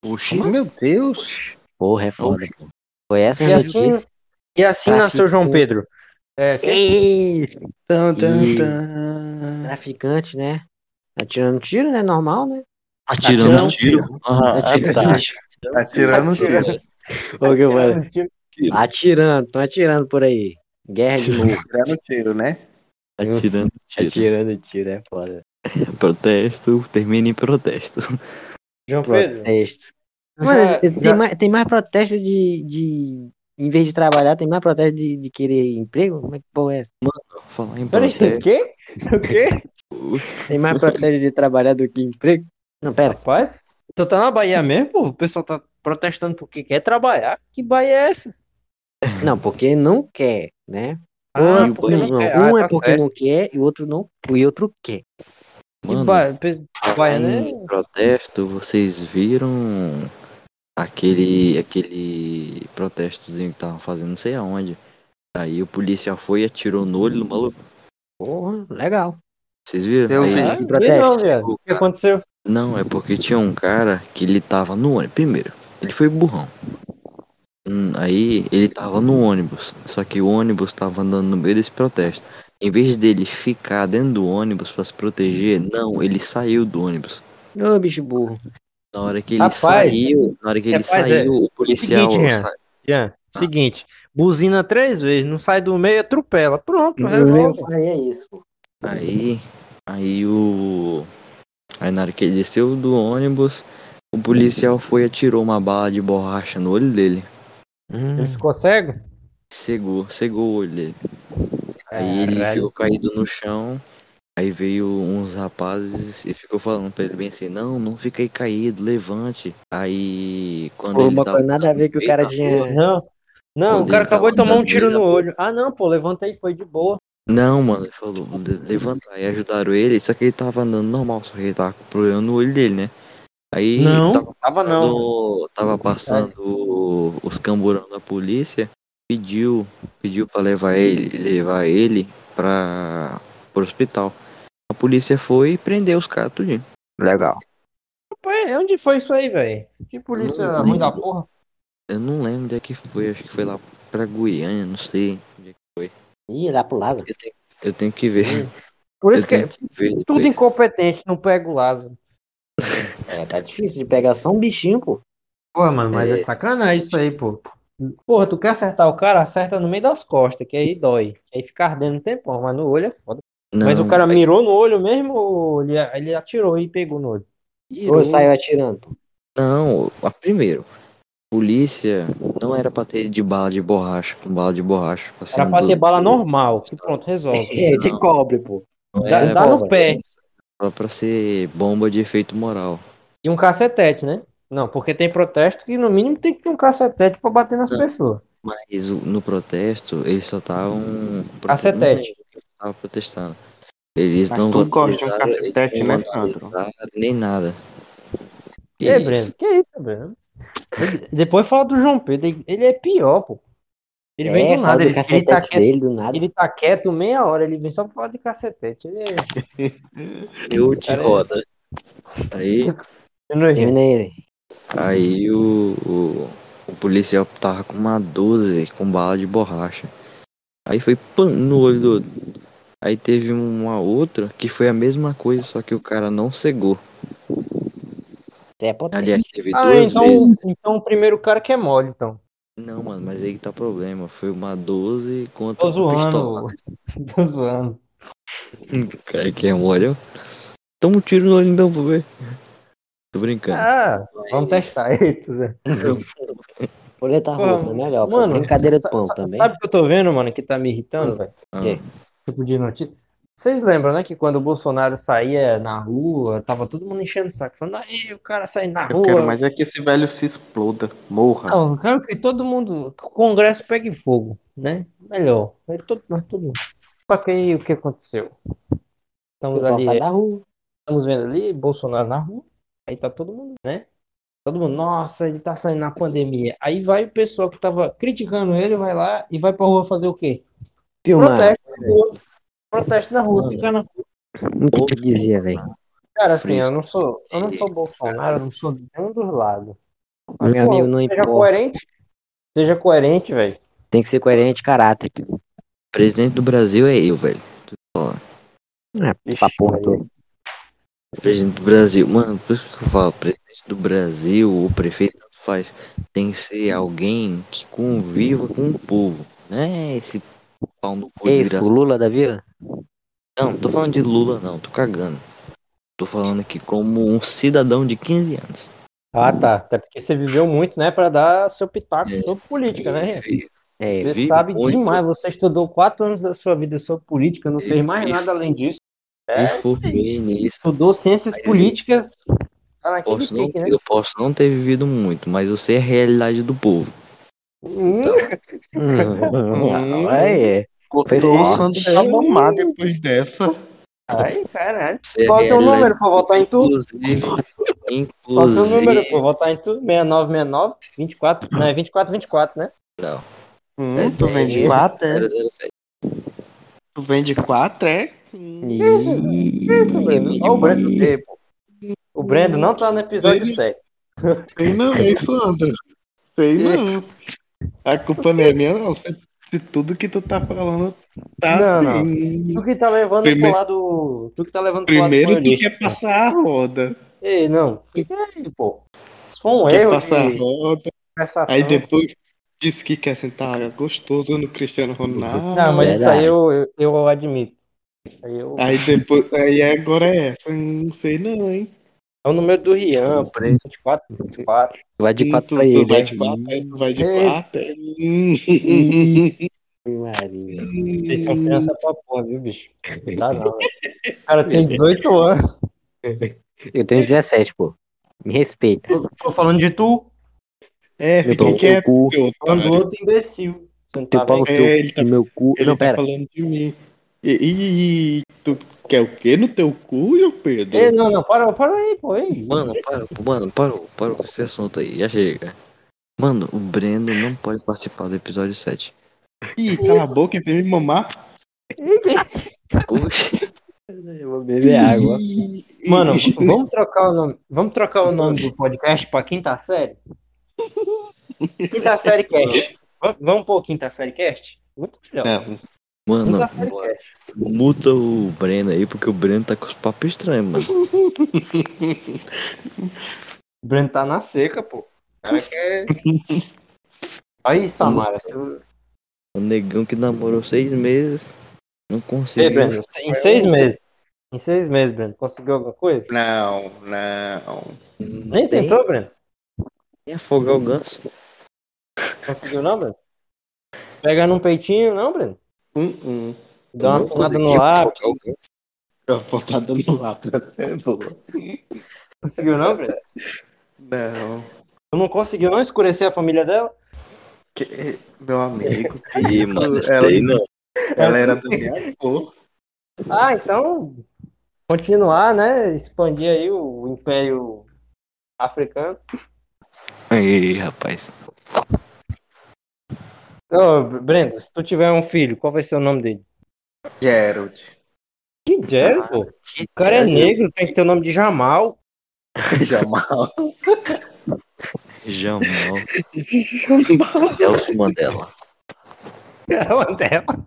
Oxi.
Meu Deus.
Porra, é foda. Foi essa
E assim,
notícia.
e assim nasceu João Pedro. É, que-
tan,
E-
tan.
traficante, né? Atirando tiro, né? Normal, né?
Atirando
Atirando
um tiro. Aham,
Atirando.
tá.
Atirando tiro.
O que eu falei?
Tipo,
Atirando, estão atirando por aí. Guerra de novo.
Atirando tiro, né?
Atirando <laughs> tiro.
Atirando tiro, é foda. <laughs>
Protesto, termina em protesto.
João Pedro.
Protesto.
já-
Mano, tem,
já-
mais, tem mais protesto de, de. Em vez de trabalhar, tem mais protesto de, de querer emprego? Como é que porra é essa?
falar em
Peraí, o
protesto.
quê? O quê? <laughs>
Tem mais protesto de trabalhar do que emprego? Não, pera.
Rapaz, tu tá na Bahia mesmo, pô? O pessoal tá protestando porque quer trabalhar. Que Bahia é essa?
Não, porque não quer, né?
Ah,
um,
porque não
não,
quer.
um
Ah,
é
tá
porque
certo.
não quer e o outro não, e outro quer.
Que
Mano,
ba... Bahia, né?
protesto, vocês viram aquele aquele protestozinho que tava fazendo não sei aonde. Aí o policial foi e atirou no olho do maluco.
Porra, legal.
Vocês viram?
Eu
Aí-
vi.
Ah,
protesto.
não. O que aconteceu?
Não, é porque tinha um cara que ele tava no ônibus. Primeiro, ele foi burrão. Hum, Aí ele tava no ônibus. Só que o ônibus tava andando no meio desse protesto. Em vez dele ficar dentro do ônibus pra se proteger, não, ele saiu do ônibus.
Ô, bicho burro.
Na hora que ele
Rapaz,
saiu, na hora que ele
rapaz, é-
saiu, o policial.
Seguinte, Jean, seguinte. Buzina três vezes, não sai do meio, atropela. Pronto, resolve.
faria isso, pô.
Aí, aí o. Aí na hora que ele desceu do ônibus, o policial foi e atirou uma bala de borracha no olho dele.
Ele ficou cego?
Cegou, cegou o olho dele. Aí ele ficou caído no chão. Aí veio uns rapazes e ficou falando pra ele bem assim, não, não fica aí caído, levante. Aí quando
Pô,
ele
uma
tava
nada a ver que o cara
da rua-
tinha.
Não. Não,
Quando
o cara acabou de tomar um tiro
no
olho. Ah, não, pô, levanta aí, foi de boa.
Não, mano, ele falou, "Le- levantar. E ajudaram ele, só que ele tava andando normal, só que ele tava com problema no olho dele, né? Aí
Não,
tava
tava não.
passando, tava passando os camburão da polícia, pediu, pediu pra levar ele, levar ele pra, pro hospital. A polícia foi e prendeu os caras tudinho.
Legal.
Rapaz, onde foi isso aí, velho? Que polícia
Não
ruim da porra.
Eu não lembro onde é que foi, acho que foi lá pra Goiânia, não sei. onde é que-
Ih, lá pro Lázaro.
Eu tenho, eu tenho que ver.
Por
Eu
isso que
tenho que ver
tudo
depois.
incompetente, não pega o Lázaro. <laughs>
É, tá difícil de pegar só um bichinho, pô.
Porra, mano, mas é,
É.
sacanagem isso aí, pô. Porra, tu quer acertar o cara, acerta no meio das costas, que aí dói. Aí fica ardendo um tempão, mas no olho é foda. mas o
Não,
cara
mas
mirou no olho mesmo ou ele, ele atirou e pegou no olho?
Ou saiu atirando. pô.
Não, a primeiro, polícia não era pra ter de bala de borracha, com bala de borracha. pra
Era pra
do-
ter bala normal, que pronto, resolve.
É, de
Não.
cobre, pô.
Não
Dá,
era
dá no pé.
Só pra ser bomba de efeito moral.
E um cacetete, né? Não, porque tem protesto que no mínimo tem que ter um cacetete pra bater nas
Não.
pessoas.
Mas no protesto, eles só estavam.
Cacetete.
Estavam protestando. Eles
Mas
não
tu gosta de um cacetete,
não
né, Sandro?
Nem nada.
E aí,
Isso.
Breno? Que isso, Breno? Depois fala do João Pedro, ele- é pior, pô. Ele vem
É,
do
fala
nada,
do
ele, ele tá quieto,
dele, do nada.
ele tá quieto meia hora, ele vem só pra falar de cacetete. Ele é...
Eu
é-
roda. Aí, <laughs>
Errei.
Termina aí.
o, o, o policial tava com uma 12 com bala de borracha. Aí foi pam, no olho do outro. Aí teve uma outra que foi a mesma coisa, só que o cara não cegou.
É.
Aliás, teve
Ah,
duas
então,
vezes.
então o primeiro cara que é mole, então.
Não, mano, mas aí que tá o problema. Foi uma 12 contra
Tô
uma pistola.
zoando. <laughs> Tô zoando. <laughs>
Cara, que é mole, ó. Toma um tiro no olho então, pra ver. Tô brincando.
Ah, vamos testar. Eita, Zé.
Roleta
Porra,
russa, melhor.
mano,
Brincadeira de
Sa-
pão também.
Sabe o que eu tô vendo, mano, que tá me irritando, velho?
Ah?
Tipo de notícia. Vocês lembram, né, que quando o Bolsonaro saía na rua, tava todo mundo enchendo o saco, falando, aí o cara sai na
Eu
rua.
quero mais é que esse velho se exploda, morra.
Não, eu quero que todo mundo, que o Congresso pegue fogo, né? Melhor. Aí todo, mas todo mundo. Só que aí o que aconteceu? Estamos ali,
sai da rua.
estamos vendo ali, Bolsonaro na rua, aí tá todo mundo, né? Todo mundo, nossa, ele tá saindo na pandemia. Aí vai o pessoal que tava criticando ele, vai lá e vai pra rua fazer o quê?
Filmar.
Protesto na rua. Protesto na rua, ficar na
Muita hipocrisia, velho.
Cara, assim, eu não sou, eu não sou Bolsonaro, eu não sou de nenhum dos lados.
Meu amigo, não
seja
importa.
coerente. Seja coerente, velho.
Tem que ser coerente, caráter.
Presidente do Brasil é eu, velho.
É,
Ixi,
porra
aí.
toda.
Presidente do Brasil. Mano, por isso que eu falo, presidente do Brasil, o prefeito tanto faz. Tem que ser alguém que conviva com o povo. Não é esse pau no cu
o
desgraçado.
Lula da vila?
Não, tô falando de Lula, não. Tô cagando. Tô falando aqui como um cidadão de 15 anos.
Ah, tá. Até porque você viveu muito, né, pra dar seu pitaco
É.
sobre política, né?
É,
Você sabe
muito.
demais. Você estudou quatro anos da sua vida sobre política, não
E-
fez mais
e-
nada além disso.
Me
É,
formei nisso.
estudou ciências
Aí-
políticas. Naquele
Posso não,
pique, né?
eu posso não ter vivido muito, mas eu sei a realidade do povo.
Hum, <laughs>
Hum, aí,
Cortou o
Perfeito.
Sandro pra mamar depois dessa.
Ai, caralho.
Sei a
Qual é o teu número pra votar em tu?
Inclusive,
Qual é o teu número
inclusive,
pra votar em tu? 6969? 24? Não, é 24, 24, né?
não.
Hum,
É
tu vende
zero,
quatro, é? Tu vende quatro, é?
Isso, isso, Breno. Olha o aí, pô. O Brendo não tá no episódio
Ele-
7.
Sei não, hein, Sandro? Sei não. A culpa não é minha, não. Se, tudo que tu tá falando tá
Não, não.
assim.
Tu que tá levando
Primeiro-
pro lado. Tu que tá levando pro lado
Primeiro tu quer passar a roda.
Ei, não. Fica aí, pô. Isso foi um
Quer
erro
passar a
de
roda.
conversação.
Aí depois disse que quer sentar gostoso no Cristiano Ronaldo.
Não, mas isso aí eu, eu, eu admito. Aí eu...
Aí depois. Aí agora é essa. Não sei não, hein?
É o número do Rian, pô. 24, 24.
vai de
Hum,
quatro
tu,
pra
tu
ele.
vai
né?
de quatro, aí tu vai de
Ei.
quatro. é.
Maria.
Vocês são criança pra porra, viu, bicho? Não dá não, velho. O cara tem 18 anos.
Eu tenho 17, pô. Me respeita.
Tô, tô falando de tu,
É,
Eu
fica
tô teu
quieto,
falando do outro imbecil. Você não
Teu
tá
pau no
vendo?
teu,
É, ele tá-
meu cu.
Ele
Não,
tá
pera.
falando de mim. E, e- e tu quer o quê no teu cu, João Pedro?
Ei, não, não, para, para aí, pô. Ei.
Mano, para, mano, parou, parou com esse assunto aí, já chega. Mano, o Breno não pode participar do episódio 7.
Ih, cala a boca e vem me mamar.
Oxi,
Eu vou beber água.
Mano, vamos trocar o nome. Vamos trocar o nome do podcast pra quinta série? Quinta série cast. Vamos- <laughs> Vamos pôr quinta série cast? Muito melhor.
Não,
mano, muta o Breno aí, porque o Breno tá com os papos estranhos, mano.
O <laughs> Breno tá na seca, pô. O cara <laughs> quer. Aí, Samara, se eu...
O negão que namorou seis meses, não
Ei,
conseguiu.
Breno, em seis meses. Em seis meses, Breno, conseguiu alguma coisa?
não, não.
Nem tentou, Breno?
Nem afogar o ganso.
Conseguiu não, Breno? Pegar num peitinho, não, Breno?
Hum, hum.
Dá uma tomada no lápis.
afogar o ganso.
A pontada no lápis até é boa.
Conseguiu não, Breno?
Não.
Tu não conseguiu não escurecer a família dela?
Que- meu amigo.
Ih, mano,
ela,
daí não.
ela era da minha cor.
Ah, então continuar, né? Expandir aí o Império Africano.
Aí, rapaz.
Ô, Brendo, se tu tiver um filho, qual vai ser o nome dele?
Gerald.
Que Jerry, pô. O cara é negro, tem que ter o nome de Jamal. <laughs>
Jamal.
Jamal. Nelson Mandela.
É o dela.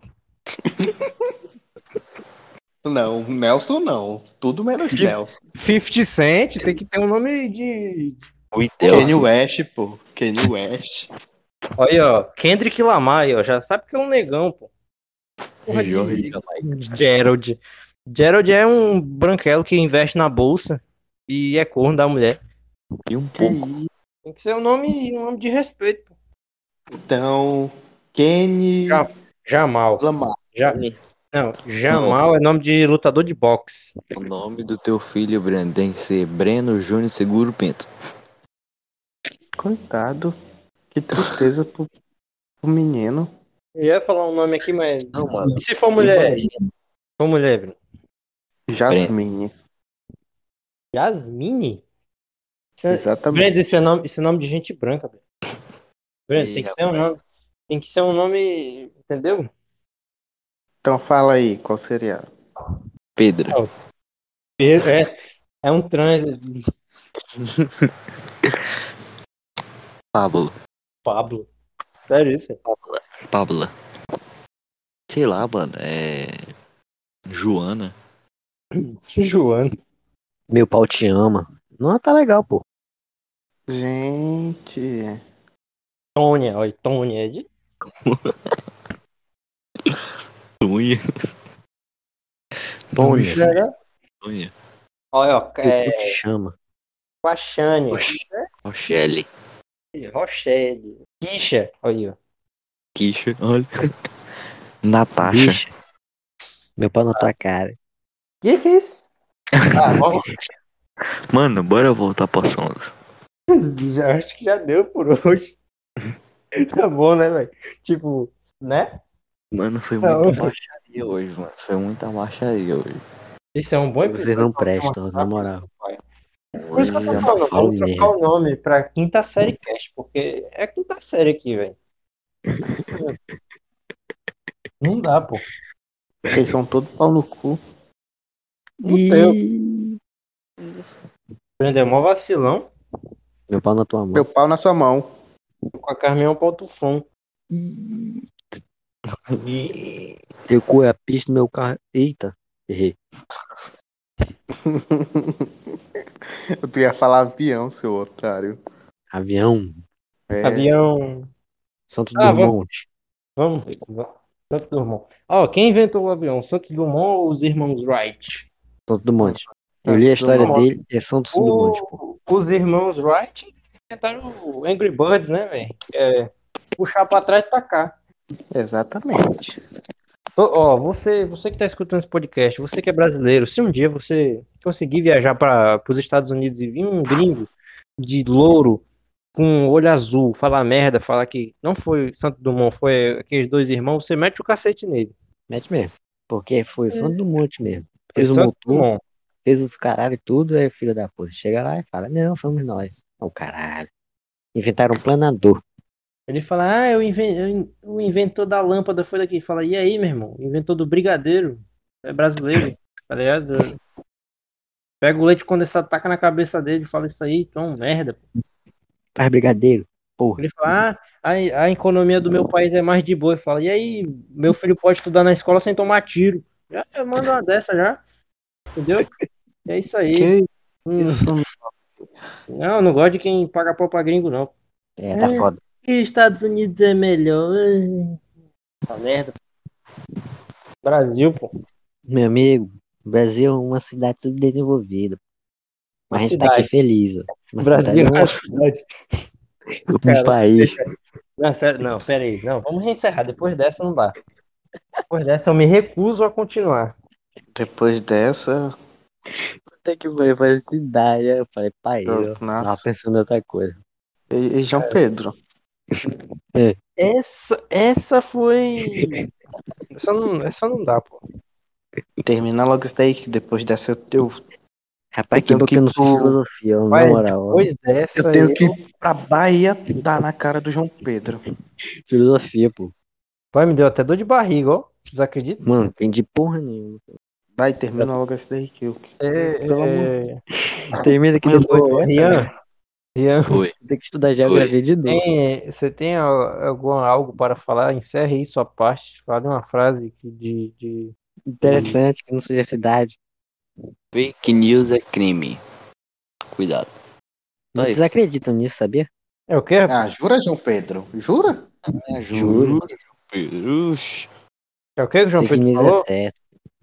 Não, Nelson não. Tudo menos
Que-
Nelson.
50 Cent tem que ter um nome de.
Kanye. West, pô. Kanye West.
Olha, ó. Kendrick Lamar, ó. Já sabe que é um negão, pô. Porra de- Gerald. Gerald é um branquelo que investe na bolsa e é corno da mulher.
E um pouco.
Tem que ser um nome, um nome de respeito. pô.
Então, Kenny
Já- Jamal.
Lamar.
Ja... Não, Jamal é nome de lutador de boxe.
O nome do teu filho, Breno, tem que ser Breno Júnior Seguro Pinto.
Coitado. Que tristeza pro, pro menino.
Eu ia falar um nome aqui, mas.
Não, mano.
E se for mulher? Se for mulher, Bruno?
Jasmine.
Jasmine? Isso é...
Exatamente.
Brendo, isso é, nome, isso é nome de gente branca,
Ih,
tem que ser um nome. Tem que ser um nome. Entendeu?
Então fala aí, qual seria?
Pedro.
É, é um trânsito. <laughs>
Pablo.
Pablo. Sério isso?
Pabla. Sei lá, mano. É. Joana. <laughs>
Joana.
Meu pau te ama. Não, tá legal, pô.
Gente.
Tônia, olha, Tônia é de.
Tunha.
Tônia.
Olha,
Tunha.
ó,
Meu
é,
chama.
Quachane,
Rochelle.
Rochelle, Kisha, olha aí, ó.
Kisha, olha. <laughs> Natasha.
Bicho. Meu pau na tua cara.
Que que é isso? Ah, <laughs> vamos.
Mano, bora voltar pra Sons.
já, acho que já deu por hoje. tá bom, né, velho? Tipo, né?
Mano, foi
Não.
muita baixaria hoje, mano. Foi muita baixaria hoje.
Isso é um bom
Vocês
episódio
não
pra fazer
prestam, na moral.
Por isso que eu tô falando, vamos trocar o nome pra Quinta Série Cast, porque é Quinta Série aqui, velho. Não dá, pô.
Vocês são todos pau no cu.
Não deu. Prendeu mó vacilão
Meu pau na tua mão.
Meu pau na sua mão.
com a Carminha pro tufão.
Teu cu é a pista do meu carro. Eita. Errei.
Tu ia falar avião, seu otário.
Avião.
É,
Avião.
Santos
Ah,
Dumont.
Vamos. Santos Dumont. Ó, quem inventou o avião? Santos Dumont ou os irmãos Wright?
Santos Dumont. Eu li a história
Dumont.
dele, é Santos Dumont, pô.
O- os irmãos Wright inventaram o Angry Birds, né, velho? É puxar pra trás e tacar.
Exatamente.
Ó, você, você que tá escutando esse podcast, você que é brasileiro, se um dia você conseguir viajar para os Estados Unidos e vir um gringo de louro com olho azul falar merda, falar que não foi Santo Dumont, foi aqueles dois irmãos, você mete o cacete nele.
Mete mesmo. Porque foi Santos Dumont mesmo. Fez o
Santo
motor,
Dumont.
fez os caralho e tudo, é filho da puta. Chega lá e fala, não, fomos nós. O caralho. Inventaram um planador.
Ele fala, ah, eu inven- o inventor da lâmpada foi daqui. Fala, e aí, meu irmão? O inventor do brigadeiro é brasileiro, tá ligado? Pega o leite condensado, taca na cabeça dele, fala isso aí, tu é um merda.
Faz brigadeiro. Porra.
Ele fala, ah, a, a economia do meu país é mais de boa. Ele fala, e aí, meu filho pode estudar na escola sem tomar tiro. Já eu mando uma dessa já. Entendeu? É isso aí.
Que
Hum, não, não gosto de quem paga pau pra gringo, não.
É, tá
É.
foda.
E Estados Unidos é melhor. Essa merda. Brasil, pô.
Meu amigo, o Brasil é uma cidade subdesenvolvida. Mas a gente tá
cidade.
aqui feliz. ó. Uma
Brasil é uma
cidade,
cidade. <laughs>
um
cara,
país.
Não, sério, não, pera aí. Não, vamos reencerrar. Depois dessa não dá. Depois dessa eu me recuso a continuar.
Depois dessa.
Puta que pariu, faz cidade. Eu falei, pai,
eu-
eu tava pensando em outra coisa.
E, e João Pedro.
Essa, essa foi. <laughs> Essa não, essa não dá, pô.
Termina logo isso daí, que depois dessa eu, eu,
Rapaz,
Eu
que
tenho que
que eu não
pro-
filosofia, na moral. ó.
Depois dessa.
eu tenho
eu-
que ir pra Bahia dar na cara do João Pedro.
Filosofia, pô.
Vai, me deu até dor de barriga, ó. Vocês acreditam?
Mano, entendi porra nenhuma.
Vai, termina logo isso daí que eu.
É,
Pelo amor-
é...
Termina aqui
Meu
depois.
Ô, Rian, <laughs>
Oi.
Tem que estudar geografia de novo.
tem, você tem al- algum algo para falar? Encerre aí sua parte. Fale uma frase que de, de...
Interessante, que não seja cidade.
Fake news é crime. Cuidado. Só
Vocês
isso.
acreditam nisso, sabia?
É o quê?
Ah, jura, João Pedro? Jura?
Ah,
Juro.
Uxi.
É o que que o João
Fake
Pedro
news
falou?
é certo.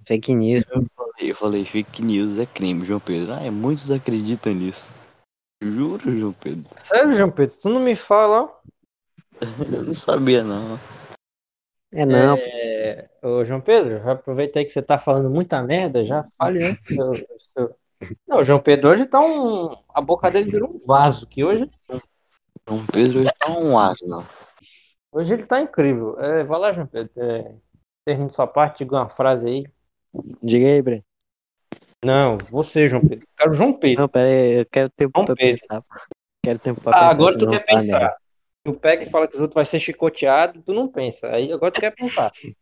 Fake news.
Eu falei fake news é crime, João Pedro. Ah, muitos acreditam nisso. Juro, João Pedro.
Sério, João Pedro? Tu não me fala, ó. <laughs>
Eu não sabia, não.
É não,
É, ô, João Pedro, já aproveita aí que você tá falando muita merda, já fale, né? seu- seu- Não, o João Pedro hoje tá um. A boca dele virou um vaso, que hoje,
João Pedro é um asno.
hoje ele tá incrível. É, vai lá, João Pedro. É, termine sua parte, diga uma frase aí.
diga aí, Breno.
Não, você, João Pedro. Quero o João Pedro.
Não, pera aí, eu quero tempo
João
pra
Pedro.
pensar. Quero tempo pra
Ah,
pensar.
agora tu quer
eu
pensar. Tu pega e fala que os outros vai ser chicoteado, tu não pensa. Aí agora tu quer pensar. <laughs>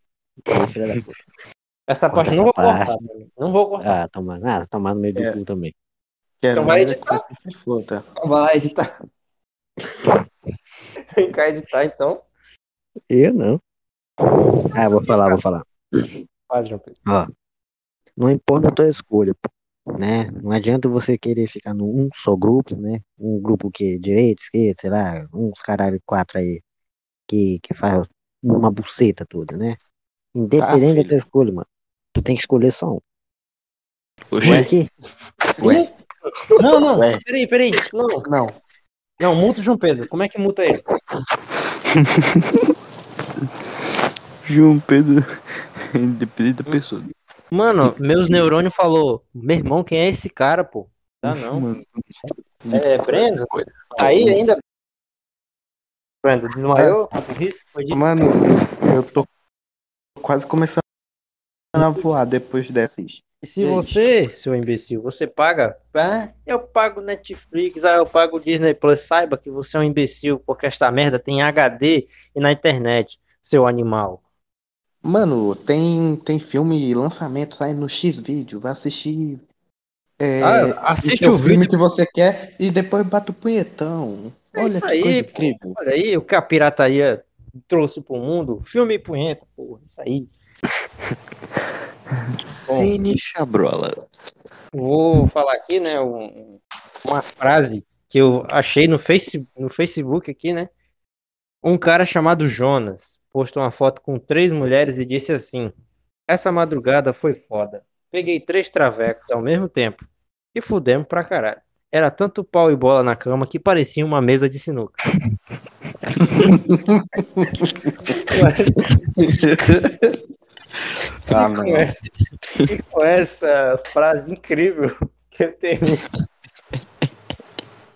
Aí, filha da puta.
Essa
Corta
parte eu não vou
parte.
cortar, mano. Não vou cortar.
Ah, tomar, ah, tomar no meio do
É.
cu também.
Quero
Então vai editar? Vai editar. <laughs> Vem cá editar então.
Eu não. Ah, vou falar, vou falar.
Vai, João Pedro.
Ó, não importa a tua escolha, pô, né? Não adianta você querer ficar num só grupo, né? Um grupo que direita, esquerda, sei lá, uns caralho quatro aí que, que faz uma buceta toda, né? Independente da
filho.
tua escolha, mano. Tu tem que escolher só um.
Oxi,
Ué, aqui?
Ué.
Não, não.
Ué.
Peraí, peraí. Não,
Não.
não, multa o João Pedro. Como é que multa ele? <laughs>
João Pedro, <laughs> independente da pessoa.
Mano, meus neurônios falou, meu irmão, quem é esse cara, pô? Tá não.
Mano,
É, Brendo? Tá aí ainda? Brendo, desmaiou? Dito?
Mano, eu tô quase começando a voar depois dessas.
E se você, seu imbecil, você paga, ah, eu pago Netflix, ah, eu pago Disney Plus, saiba que você é um imbecil, porque esta merda tem HD e na internet, seu animal.
Mano, tem, tem filme lançamento saindo no X-Vídeo. Vai assistir. É,
Ah, assiste
é
o
filme
vídeo.
que você quer e depois bate o punhetão.
É
Olha
isso aí, pô. Olha aí o que a pirataria trouxe pro mundo. Filme e punheta, porra, isso aí. <laughs>
Cine Chabrola.
Vou falar aqui, né, um- uma frase que eu achei no, face, no Facebook aqui, né? Um cara chamado Jonas postou uma foto com três mulheres e disse assim: Essa madrugada foi foda. Peguei três travecos ao mesmo tempo e fudemos pra caralho. Era tanto pau e bola na cama que parecia uma mesa de sinuca. Que
não.
com essa, que com essa frase incrível que eu tenho.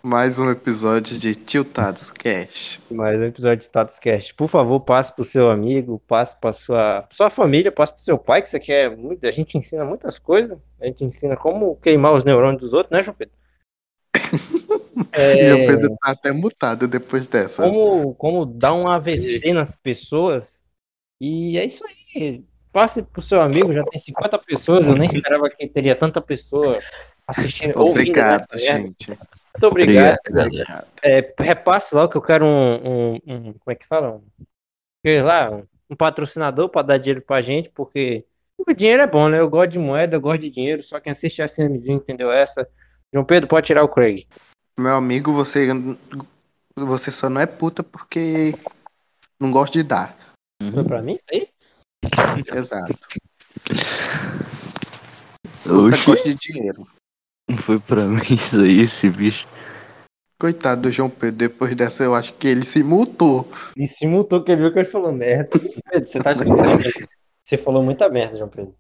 Mais um episódio de Tiltados Cash.
Mais um episódio de Status Cast. Por favor, passe pro seu amigo, passe pra sua, sua família, passe pro seu pai, que isso aqui é muito. A gente ensina muitas coisas. A gente ensina como queimar os neurônios dos outros, né, João Pedro? É, <laughs>
E o Pedro tá até mutado depois dessa.
como, como dar um AVC nas pessoas. E é isso aí. Passe pro seu amigo, já tem 50 pessoas. Eu nem esperava que teria tanta pessoa assistindo, ouvindo.
Obrigado,
né? É,
gente.
Muito obrigado.
galera.
É, repasse lá que eu quero um, um- um- como é que fala? Um, sei lá, um, um patrocinador para dar dinheiro pra gente, porque o dinheiro é bom, né? Eu gosto de moeda, eu gosto de dinheiro, só quem assiste a SMzinho entendeu essa. João Pedro, pode tirar o Craig.
Meu amigo, você, você só não é puta porque não gosta de dar.
Foi pra mim isso aí?
Exato. <laughs>
Oxi,
gosta de dinheiro.
Foi pra mim isso aí, esse bicho.
Coitado do João Pedro, depois dessa eu acho que ele se multou.
E se multou que ele viu que ele falou merda. Pedro, você tá escutando? <laughs> Você falou muita merda, João Pedro.